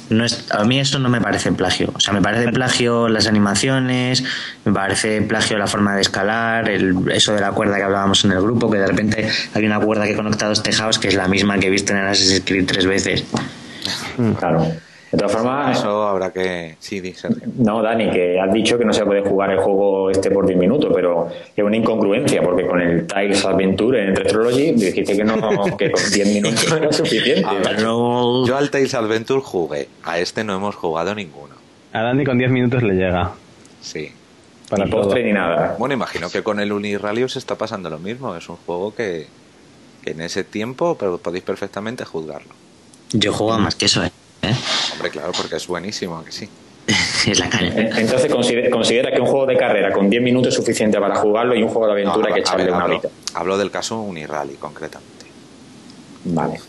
No es, a mí eso no me parece plagio. O sea, me parece plagio las animaciones, me parece plagio la forma de escalar, el, eso de la cuerda que hablábamos en el grupo, que de repente hay una cuerda que conecta dos tejados que es la misma que he visto en Assassin's Creed tres veces. Claro. De todas formas, Eso habrá que. Sí, di, Sergio. no, Dani, que has dicho que no se puede jugar el juego este por 10 minutos, pero es una incongruencia, porque con el Tiles Adventure en Retrology dijiste que no, que con 10 minutos era suficiente. No. Yo al Tales Adventure jugué. A este no hemos jugado ninguno. A Dani con 10 minutos le llega. Sí. Para ni todo. postre ni nada. Bueno, imagino que con el Unirally os está pasando lo mismo. Es un juego que, que en ese tiempo pero podéis perfectamente juzgarlo. Yo juego a más que eso, ¿eh? ¿Eh? Hombre, claro, porque es buenísimo, ¿a que sí. Es la Entonces consider- considera que un juego de carrera con 10 minutos es suficiente para jugarlo y un juego de aventura No, hay que ver, echarle una hablo, horita. hablo del caso Unirally, concretamente. Vale.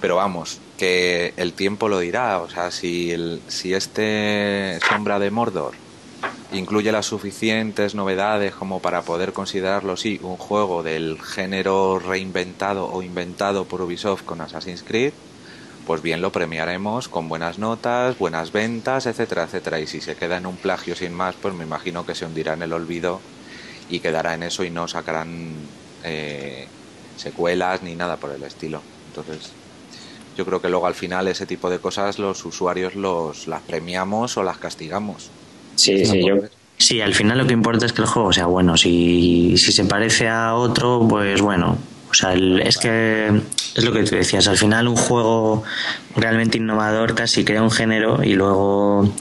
Pero vamos, que el tiempo lo dirá. O sea, si, el, si este Sombra de Mordor incluye las suficientes novedades como para poder considerarlo, sí, un juego del género reinventado o inventado por Ubisoft con Assassin's Creed, pues bien lo premiaremos con buenas notas, buenas ventas, etcétera, etcétera. Y si se queda en un plagio sin más, pues me imagino que se hundirá en el olvido y quedará en eso y no sacarán eh, secuelas ni nada por el estilo. Entonces, yo creo que luego al final ese tipo de cosas los usuarios los las premiamos o las castigamos. Sí, sí, yo, Sí, al final lo que importa es que el juego sea bueno. Si, si se parece a otro, pues bueno. O sea, el- es que es lo que tú decías. Al final un juego realmente innovador casi crea un género y luego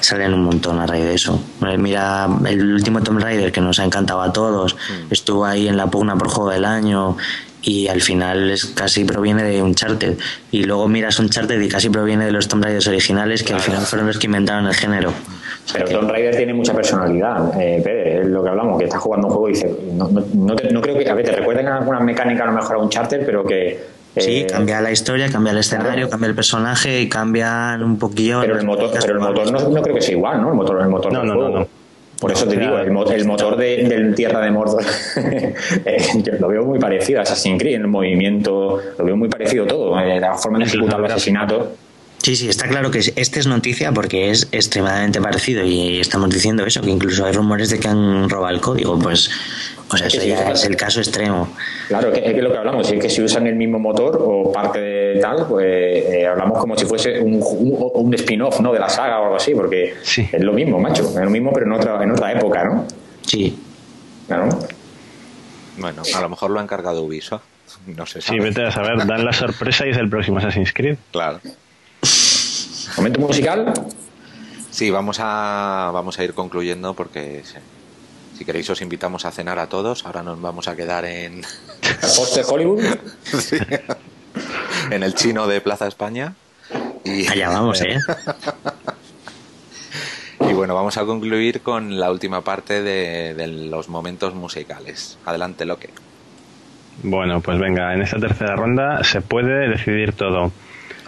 salen un montón a raíz de eso. Eh, Mira, el último Tomb Raider que nos ha encantado a todos, estuvo ahí en la pugna por juego del año y al final es casi proviene de Uncharted. Y luego miras Uncharted y casi proviene de los Tomb Raiders originales que al final fueron los que inventaron el género. Pero Tomb Raider tiene mucha personalidad, eh, Pérez, es lo que hablamos, que estás jugando un juego y dices, no, no, no te- no creo que, a ver, te recuerden alguna mecánica a lo mejor a un charter, pero que... eh, Sí, cambia la historia, cambia el escenario, claro. cambia el personaje y cambian un poquillo. Pero el motor, pero el motor no, no creo que sea igual, ¿no? El motor, el motor No, no, no. Por eso te O sea, digo, el, mo- el motor de, del Tierra de Mordor eh, yo lo veo muy parecido a Assassin's Creed, el movimiento, lo veo muy parecido todo, eh, la forma de ejecutar los asesinatos. Sí, sí, está claro que es- este es noticia porque es extremadamente parecido y estamos diciendo eso, que incluso hay rumores de que han robado el código. Pues, o sea, eso ya es el caso extremo. Claro, es que, es lo que hablamos, si es que si usan el mismo motor o parte de tal, pues eh, hablamos como si fuese un, un, un spin-off ¿no? de la saga o algo así, porque Sí. es lo mismo, macho, es lo mismo pero en otra, en otra época, ¿no? Sí, Claro. Bueno, a lo mejor lo ha encargado Ubisoft. No sé. Sí, vete a saber, dan la sorpresa y es el próximo Assassin's Creed. Claro. Momento musical, Sí, vamos a, vamos a ir concluyendo porque sí. si queréis os invitamos a cenar a todos. Ahora nos vamos a quedar en, el post de Hollywood. en el chino de Plaza España. Y, allá vamos, ¿eh? Y bueno, vamos a concluir con la última parte de, de los momentos musicales. Adelante, Loque. Bueno, pues venga, en esta tercera ronda se puede decidir todo.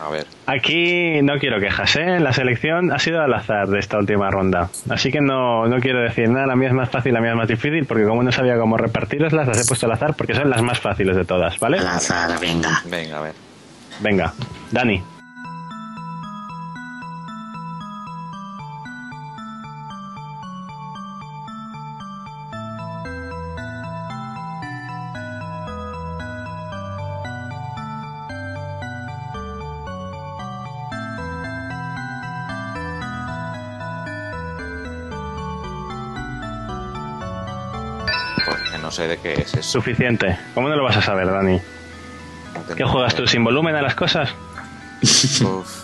A ver. Aquí no quiero quejas, ¿eh? La selección ha sido al azar de esta última ronda. Así que no, no quiero decir nada, la mía es más fácil, la mía es más difícil, porque como no sabía cómo repartiroslas, las he puesto al azar porque son las más fáciles de todas, ¿vale? Al azar, venga. Venga, a ver. Venga, Dani. Sé de qué es eso. Suficiente. ¿Cómo no lo vas a saber, Dani? No ¿Qué juegas tú? ¿Sin volumen a las cosas? Uf,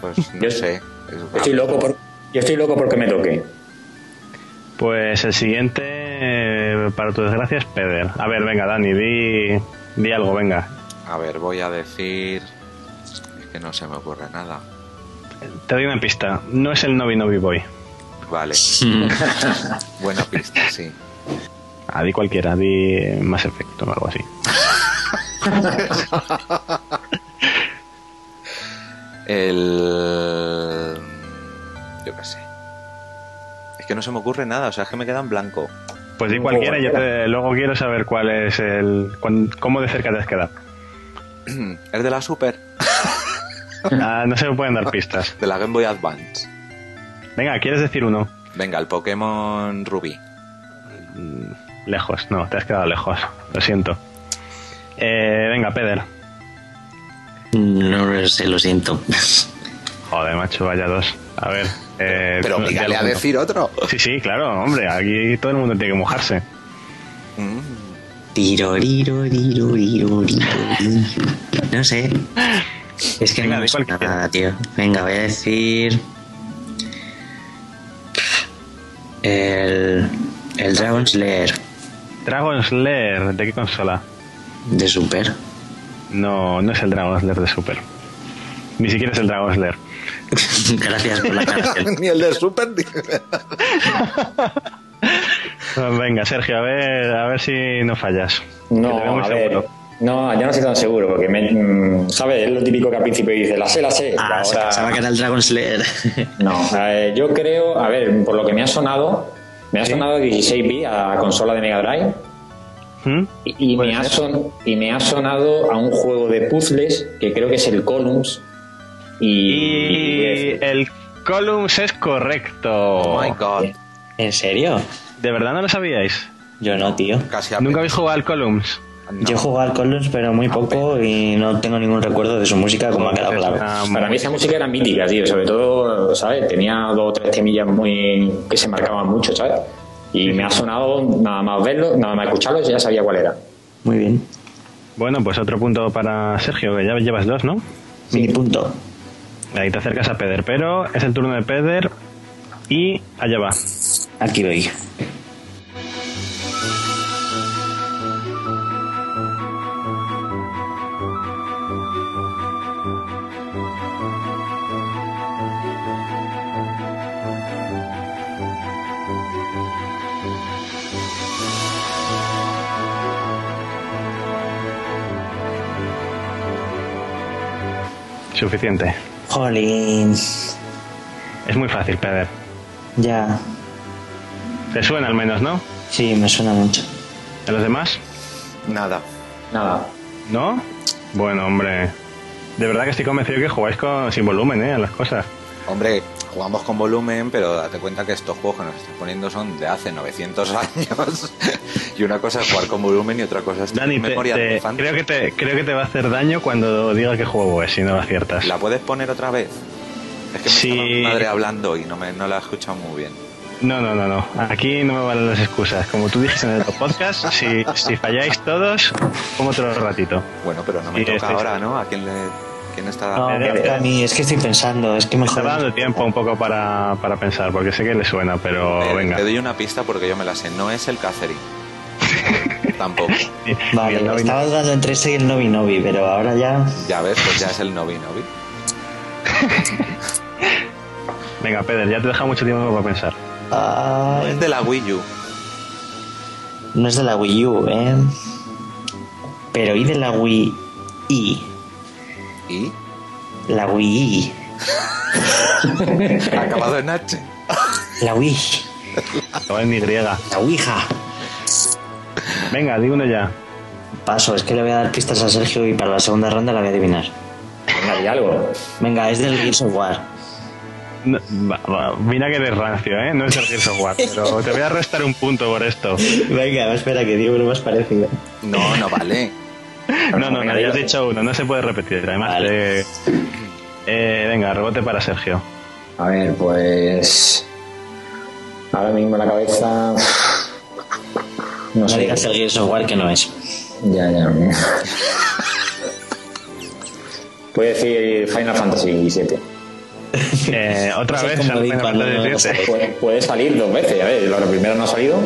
pues no Yo- sé. Yo estoy loco por, yo estoy loco porque me toque. Pues el siguiente, eh, para tu desgracia, es Peder. A ver, venga, Dani, di, di algo, venga. A ver, voy a decir. Es que no se me ocurre nada. Te doy una pista. No es el Novi Novi Boy. Vale, buena pista, sí. Ah, di cualquiera, di más efecto o algo así. El. Yo qué sé. Es que no se me ocurre nada, o sea, es que me queda en blanco. Pues di cualquiera y yo te, luego quiero saber cuál es el. cómo de cerca te has quedado. Es de la Super, Ah, no se me pueden dar pistas. de la Game Boy Advance. Venga, ¿quieres decir uno? Venga, el Pokémon Rubí. Lejos, no, te has quedado lejos. Lo siento. Eh, venga, Peder. No lo sé, lo siento. Joder, macho, vaya dos. A ver. Eh, Pero obligale a decir otro. Sí, sí, claro, hombre, aquí todo el mundo tiene que mojarse. Mm. Tirorirorirorirorirorir. No sé. Es que Venga, no me suena nada, tío. Venga, voy a decir. El. El Dragon Slayer Dragon Slayer, ¿de qué consola? de Super. No, no es el Dragon Slayer de Super. Ni siquiera es el Dragon Slayer. Gracias por la canción. Ni el de Super. ni- Venga, Sergio, a ver, a ver si no fallas. No, a ver. seguro. No, yo no estoy tan seguro, porque, me, mm, ¿sabes? Es lo típico que al principio dice, la sé, la sé. Ah, ahora- pensaba que era el Dragon Slayer. No, eh, yo creo, a ver, por lo que me ha sonado, me ha sonado 16 bits a consola de Mega Drive ¿Mm? y, me ha son- y me ha sonado a un juego de puzzles que creo que es el Columns. Y, Y el Columns es correcto. Oh my god. ¿En serio? ¿De verdad no lo sabíais? Yo no, tío. Casi ¿Nunca habéis jugado al Columns? No. Yo he jugado al Columns, pero muy poco y no tengo ningún recuerdo de su música, como ha quedado Es claro. Para mí esa música era mítica, tío. Sobre todo, ¿sabes? Tenía dos o tres temillas muy que se marcaban mucho, ¿sabes? Y me ha sonado nada más verlo, nada más escucharlo, ya sabía cuál era. Muy bien. Bueno, pues otro punto para Sergio, que ya llevas dos, ¿no? Mini punto. Ahí te acercas a Peder, pero es el turno de Peder y allá va. Aquí voy. Suficiente. Jolín. Es muy fácil, Peder. Ya. Te suena al menos, ¿no? Sí, me suena mucho. ¿A los demás? Nada. Nada. ¿No? Bueno, hombre. De verdad que estoy convencido que jugáis con, sin volumen, ¿eh? A las cosas. Hombre, jugamos con volumen, pero date cuenta que estos juegos que nos estás poniendo son de hace 900 años. y una cosa es jugar con volumen y otra cosa es Dani, te- memoria de te- creo, que te, creo que te va a hacer daño cuando diga qué juego es, si no aciertas. ¿La puedes poner otra vez? Es que me Sí. estaba mi madre hablando y no, me, no la he escuchado muy bien. No, no, no, no. Aquí no me valen las excusas. Como tú dijiste en el podcast, si, si falláis todos, pongo otro ratito. Bueno, pero no me Sí, toca ahora, ¿no? ¿A quién le está No, me toca a mí. Es que estoy pensando. Es que Me mejor. está dando tiempo un poco para, para pensar, porque sé que le suena, pero Eh, venga. Te doy una pista porque yo me la sé. No es el Catherine. Tampoco. Vale, Novi- estaba dudando entre ese y el Novi Novi, pero ahora ya. Ya ves, pues ya es el Novi Novi. Venga, Peder, ya te deja mucho tiempo para pensar. Ah, Es de la Wii U. no es de la Wii U, ¿eh? Pero ¿y de la Wii I? ¿Y? La Wii. Acabado en H. La Wii. Acaba en Y. La Ouija. Venga, di uno ya. Paso, es que le voy a dar pistas a Sergio y para la segunda ronda la voy a adivinar. Venga, di algo. Venga, es del Gears of War. No, va- va, mira que eres rancio, ¿eh? No es el Gears of War, pero te voy a restar un punto por esto. Venga, espera que digo uno más parecido. No, no vale. No, no, no, ya has dicho uno, no se puede repetir. Además, Vale. eh, eh, venga, rebote para Sergio. A ver, pues. Ahora mismo la cabeza. No, No sé. digas el Gears of War que no es. Ya, ya. Puede decir Final Fantasy VII. Eh, Otra Eso es vez, Final Fantasy VII. Puede, puede salir dos veces, a ver, lo primero no ha salido.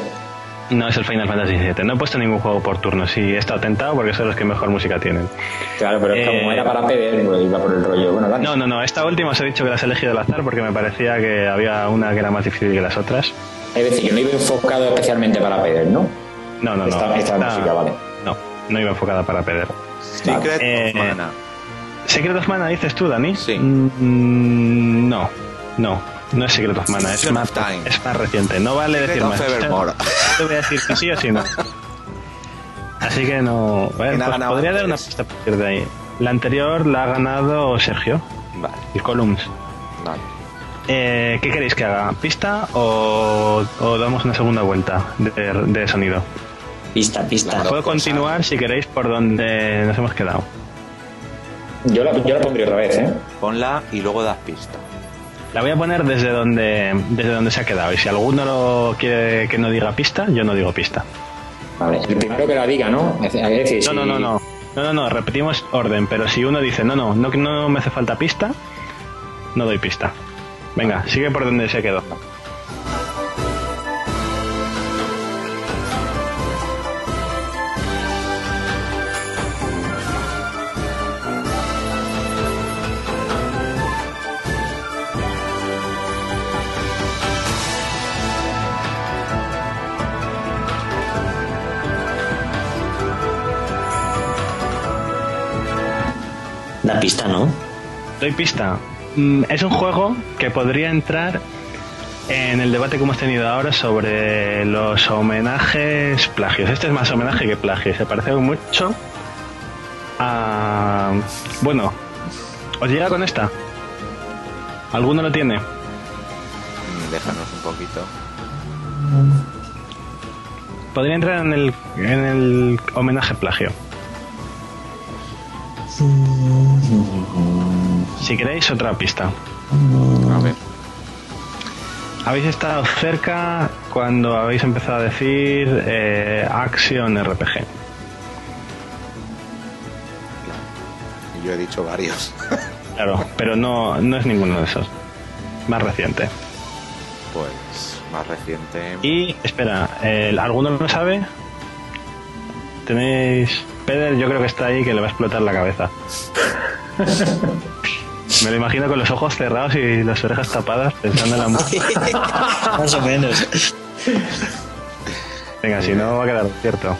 No es el Final Fantasy VII. No he puesto ningún juego por turnos y he estado tentado porque son los que mejor música tienen. Claro, pero es que Eh, como era para PD, pues iba por el rollo. Bueno. No, no, no. Esta última os he dicho que las he elegido al azar porque me parecía que había una que era más difícil que las otras. Es decir, que no iba enfocado especialmente para PD, ¿no? No, no, no. Esta- esta música, vale. No, no iba enfocada para perder. Secret Eh, of Mana. ¿Secret of Mana dices tú, Dani? Sí. Mm, no, no, no es Secret of Mana, es más, of Time. es más reciente. No vale Secret decir más. Te voy a decir si sí o si no. Así que no. Bueno, ¿Quién ha pues podría dar una pista a partir de ahí. La anterior la ha ganado Sergio, Vale, y Columns. vale. Eh, ¿Qué queréis que haga? ¿Pista o, o damos una segunda vuelta de, de sonido? Pista, pista. Claro. Puedo cosa. continuar si queréis por donde nos hemos quedado. Yo la, yo la pondría otra vez, ¿eh? Ponla y luego das pista. La voy a poner desde donde, desde donde se ha quedado. Y si alguno lo quiere que no diga pista, yo no digo pista. Vale. El primero que la diga, ¿no? Decir, No, si- no, no, no. No, no, no, repetimos orden, pero si uno dice, no, no, no, que no me hace falta pista, no doy pista. Venga, sigue por donde se quedó. Doy pista. Mm, Es un juego que podría entrar en el debate que hemos tenido ahora sobre los homenajes plagios. Este es más homenaje que plagio. Se parece mucho a... Bueno, ¿os llega con esta? ¿Alguno lo tiene? Déjanos un poquito. Podría entrar en el, en el homenaje plagio. Si queréis, otra pista. A ver. Habéis estado cerca cuando habéis empezado a decir eh, Action RPG. Yo he dicho varios. Claro, pero no, no es ninguno de esos. Más reciente. Pues más reciente. Y, espera, eh, ¿alguno lo sabe? Tenéis... Peder yo creo que está ahí que le va a explotar la cabeza. Me lo imagino con los ojos cerrados y las orejas tapadas pensando en la música. Más o menos. Venga, si no va a quedar cierto.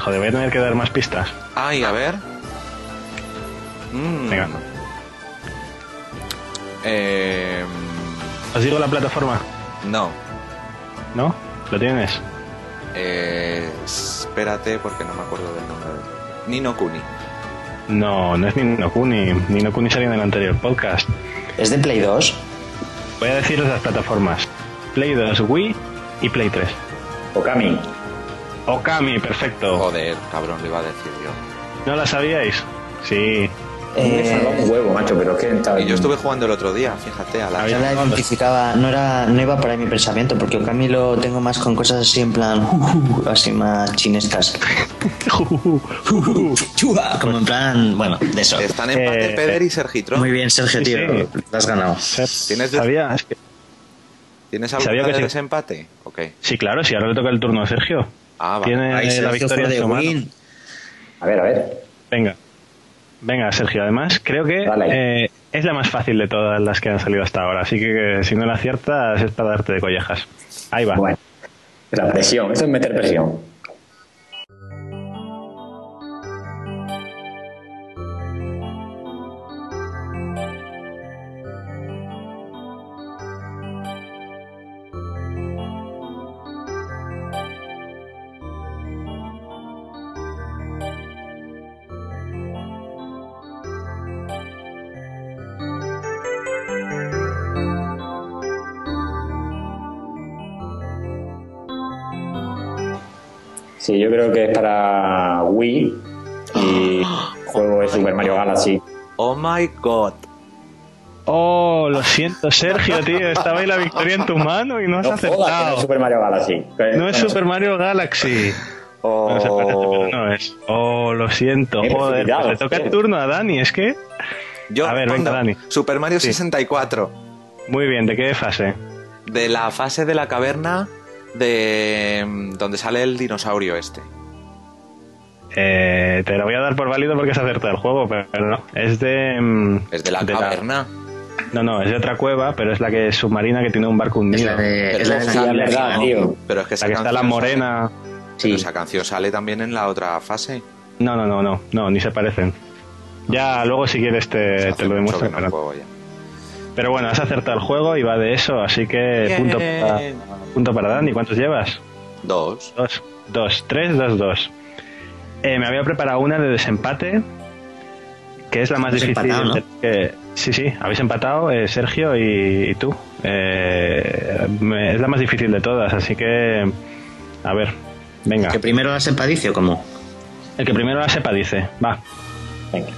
Joder, voy a tener que dar más pistas. Ay, a ver. Mm. Venga. Eh, ¿Os digo la plataforma? no. ¿No? ¿Lo tienes? Eh, espérate porque no me acuerdo del nombre. de- Nino Kuni. No, no es Nino Kuni. Nino Kuni salió en el anterior podcast. ¿Es de Play 2? Voy a deciros las plataformas. Play 2, Wii y Play 3. Okami. Okami, perfecto. Joder, cabrón, lo iba a decir yo. ¿No la sabíais? Sí. Me Eh, salva un huevo, macho, pero es que... yo estuve jugando el otro día, fíjate, a la. No la identificaba, no era, no iba por ahí mi pensamiento, porque Okami lo tengo más con cosas así en plan, así más chinescas. Chua, Como en plan, bueno, de eso. Están empate Eh, Peder y Sergitron. Muy bien, Sergio, Sí, tío, sí. lo has ganado. ¿Tienes de- ¿Sabía? Es que- ¿Tienes que de sí. desempate? Ok. Sí, claro, si ahora le toca el turno a Sergio. Ah, vale. Tiene la Sergio victoria en de su mano. win. A ver, a ver. Venga. Venga, Sergio, además creo que eh, es la más fácil de todas las que han salido hasta ahora, así que, si no la aciertas es para darte de collejas. Ahí va. Bueno. La presión, eso es meter presión. Sí, yo creo que es para Wii y juego de Super Mario Galaxy. Oh my god. Oh, lo siento, Sergio, tío. Estaba ahí la victoria en tu mano y no has No que no es acertado. Super Mario Galaxy. No es Super Mario Galaxy. Oh. Bueno, se parece, pero no es. Oh, lo siento. Joder, pues le toca el turno a Dani. Es que. Yo, A ver, venga, Dani. Super Mario Sí. 64. Muy bien, ¿de qué fase? De la fase de la caverna de donde sale el dinosaurio este. Eh, te lo voy a dar por válido porque es acertado el juego, pero no. Es de. mm, Es de la caverna. No, no, es de otra cueva, pero es la que es submarina que tiene un barco Es hundido. la de, Pero es la de es la verdad, tío. Pero es que esa La que está la morena. sale- Sí. pero esa canción sale también en la otra fase. No, no, no, no, no, ni se parecen. Ya luego si quieres te, te lo demuestro. no pero, bueno, has acertado el juego y va de eso, así que punto para. Punto para Dani. ¿Cuántos llevas? Dos. Dos, dos, tres, dos, dos. Eh, me había preparado una de desempate, que es la más Hemos difícil. sí, sí, habéis empatado, eh, Sergio y, y tú. Eh, me- es la más difícil de todas, así que. A ver, venga. Que primero la sepadicio, como. El que primero la sepa dice, va. Venga.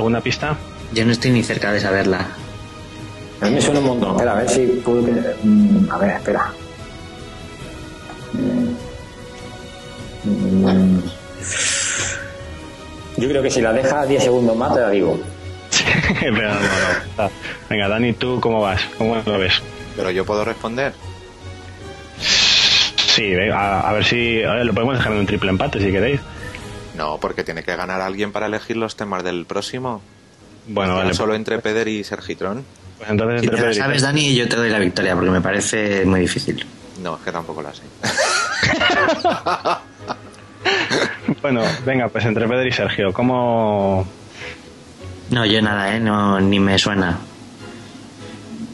¿Alguna pista? Yo no estoy ni cerca de saberla. A mí me suena un montón. Espera, a ver si puedo. que- mm, A ver, espera. Mm, mm. Yo creo que si la dejas 10 segundos más, te la digo. Pero no, no, no. Venga, Dani, ¿tú cómo vas? ¿Cómo lo ves? Pero yo puedo responder. Sí, venga, a, a ver si... a ver, lo podemos dejar en un triple empate si queréis. No, porque tiene que ganar alguien para elegir los temas del próximo. Bueno, vale. Solo entre Peder y Sergitrón. Pues entonces Si entre te sabes, Dani, yo te doy la victoria porque me parece muy difícil. No, es que tampoco la sé. Bueno, venga, pues entre Pedro y Sergio, ¿cómo...? No, yo nada, ¿eh? No, ni me suena.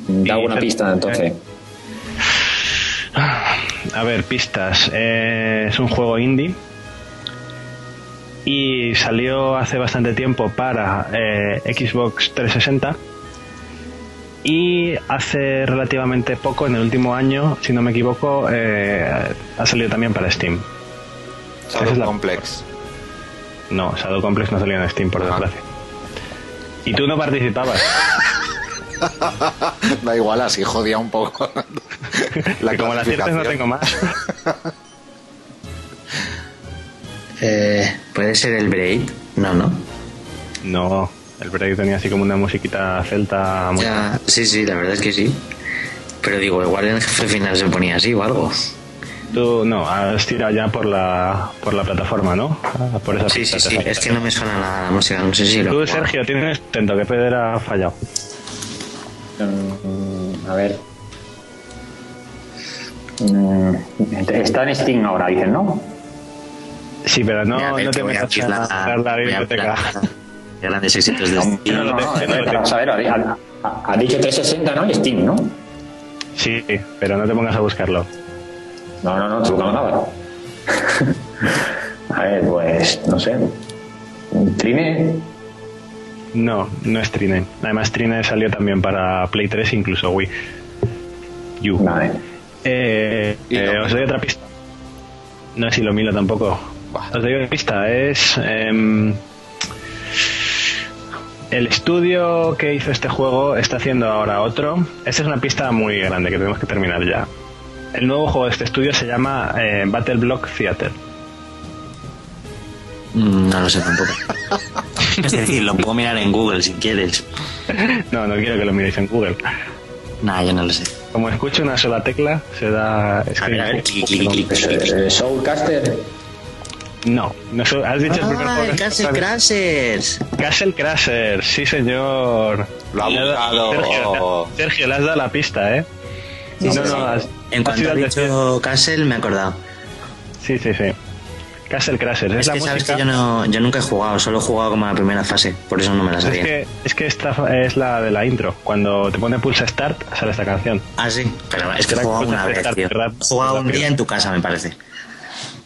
Da alguna pista entonces. A ver, pistas. Eh, es un juego indie y salió hace bastante tiempo para eh, Xbox 360 y hace relativamente poco, en el último año, si no me equivoco, eh, ha salido también para Steam. Shadow es la- Complex. No, Shadow Complex no salió en Steam, por desgracia. Y tú no participabas. da igual, así jodía un poco. como la ciertas no tengo más. Eh, ¿Puede ser el Braid? No, no. No, el break tenía así como una musiquita celta muy... Ya, sí, sí, la verdad es que sí. Pero digo, igual en el jefe final se ponía así o algo. Tú no, has tirado ya por la, por la plataforma, ¿no? Ah, Por esa Sí, pista sí, sí. Es que no me suena nada la música, no sé si lo. Tú, Sergio, tienes intento que Peder ha fallado. Mm, a ver. Mm, está en Steam ahora, dicen, ¿no? Sí, pero no, no te voy a metas a la- la a abrir biblioteca. la- Grandes éxitos de No, Steam. no, no, no, no, no, no, no, vamos a ver, ha, dicho 360, ¿no? Y Steam, ¿no? Sí, pero no te pongas a buscarlo. No, no, no, te buscamos nada. a ver, pues, no sé. Trine, No, no es Trine. Además, Trine salió también para Play 3, incluso Wii. U. vale. Eh, eh, os doy otra pista. No es Ilomilo tampoco. Os doy otra pista. Es. em, el estudio que hizo este juego está haciendo ahora otro. Esta es una pista muy grande que tenemos que terminar ya. El nuevo juego de este estudio se llama eh, Battle Block Theater. Mm, No lo sé tampoco. es decir, lo puedo mirar en Google si quieres. No, no quiero que lo miréis en Google. Nah, yo no lo sé. Como escucho una sola tecla, se da. es A ver, a ver, clic, clic, clic, clic, clic. eh, Soulcaster, No, no has dicho el primer Ah, juego el que has Castle. Crashers. Castle Crasher, sí señor. Lo ha buscado. Sergio, Sergio, le has dado la pista, ¿eh? Sí, sí, sí. has- En has cuanto ido ha al decir- dicho Castle, me he acordado. Sí, sí, sí. Castle Crasher, es, Es la que sabes música... que yo, no, yo nunca he jugado, solo he jugado como la primera fase, por eso no me la es sabía. que, es que esta es la de la intro. Cuando te pone pulsa start, sale esta canción. Ah, sí, pero es que he jugado una vez, tío. He jugado un día en tu casa, me parece.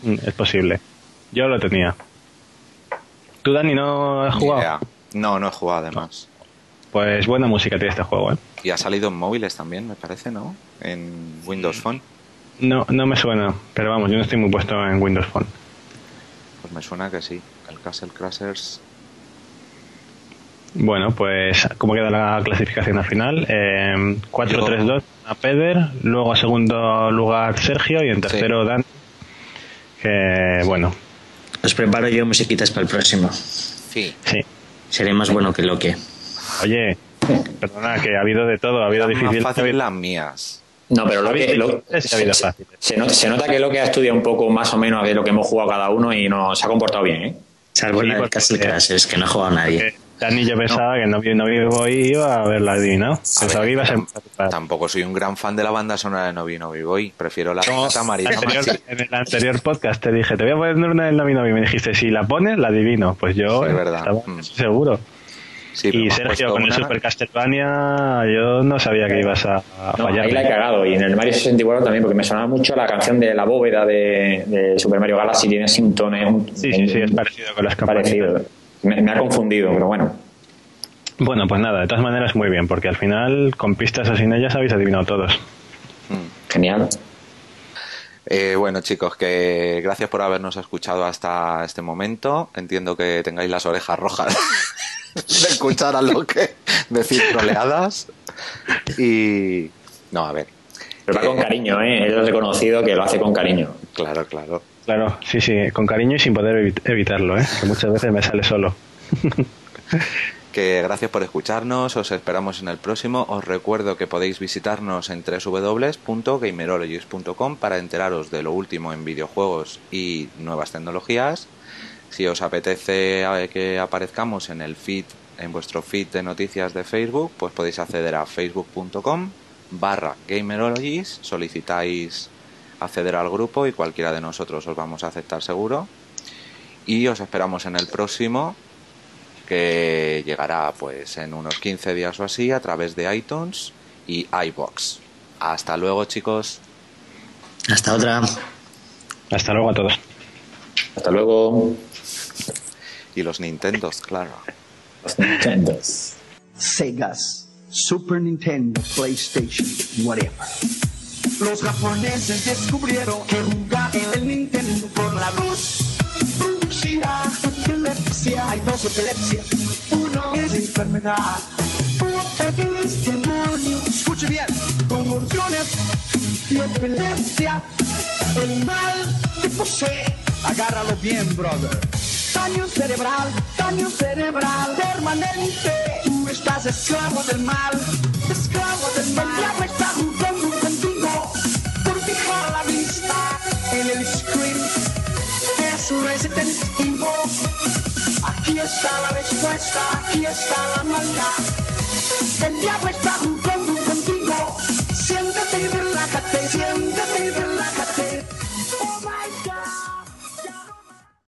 Mm, Es posible. Yo lo tenía. ¿Tú, Dani, no has jugado? No, no he jugado además. Pues buena música tiene este juego, ¿eh? Y ha salido en móviles también, me parece, ¿no? En Windows Phone. No, no me suena, pero vamos, yo no estoy muy puesto en Windows Phone. Pues me suena que sí. El Castle Crashers. Bueno, pues como queda la clasificación al final, eh, 4-3-2 a Peder, luego a segundo lugar Sergio y en tercero Dan. Que bueno, Os preparo yo musiquitas para el próximo. Sí. sí. Seré más bueno que Loque. Oye, perdona, que ha habido de todo, ha habido difícil. más fáciles las mías. No, pero lo que. Lo, se, nota, se nota que lo que ha estudiado un poco más o menos de lo que hemos jugado cada uno y nos se ha comportado bien, ¿eh? Salvo Sí, la del porque- Castle Crashers, que no ha jugado nadie. Que Dani yo pensaba que no, vi- no vivo y iba a haberla adivinado. A Pensaba ver, que iba a ser... tam- Tampoco soy un gran fan de la banda sonora de Novi Novi Boy. Prefiero la No, Marina en el anterior podcast te dije, te voy a poner una del Novi Novi. Me dijiste, si la pones, la adivino. Pues yo Sí, verdad. estaba Mm. seguro. Sí, y Sergio, con el Super Castlevania, yo no sabía que ibas a, a No, fallar. ahí la he cagado. Y en el Mario 64 también, porque me sonaba mucho la canción de la bóveda de, de Super Mario Galaxy. Tiene así un tono. un- Sí, sí, sí, es parecido con las campanitas. parecido. Me, me ha confundido, pero bueno. Bueno, pues nada, de todas maneras muy bien, porque al final, con pistas o sin ellas, habéis adivinado todos. Mm. Genial. Eh, bueno, chicos, que gracias por habernos escuchado hasta este momento. Entiendo que tengáis las orejas rojas de escuchar a lo que decir troleadas. Y. No, a ver. Pero va con cariño, ¿eh? Él ha reconocido que lo hace con cariño. Claro, claro. Claro, sí, sí, con cariño y sin poder evitarlo, ¿eh? Muchas veces me sale solo. que gracias por escucharnos, os esperamos en el próximo. Os recuerdo que podéis visitarnos en www.gamerologies.com para enteraros de lo último en videojuegos y nuevas tecnologías. Si os apetece que aparezcamos en el feed, en vuestro feed de noticias de Facebook, pues podéis acceder a facebook.com barra Gamerologies, solicitáis acceder al grupo y cualquiera de nosotros os vamos a aceptar seguro. Y os esperamos en el próximo que llegará pues en unos 15 días o así a través de iTunes y iBox. Hasta luego, chicos. Hasta otra. Hasta luego a todos. Hasta luego. Y los Nintendos, claro. Los Nintendos. Segas, Super Nintendo, PlayStation, whatever. Los japoneses descubrieron que jugar en el Nintendo por la luz epilepsia, hay dos epilepsias. Uno es enfermedad, otro es demonio. Escuche bien, convulsiones y epilepsia. El mal que posee, agárralo bien, brother. Daño cerebral, daño cerebral permanente. Tú estás esclavo del mal, esclavo del mal. El diablo está en el screen Resident Evil. Aquí está la respuesta, aquí está la maldad. El diablo está jugando contigo. Siéntate y relájate, siéntate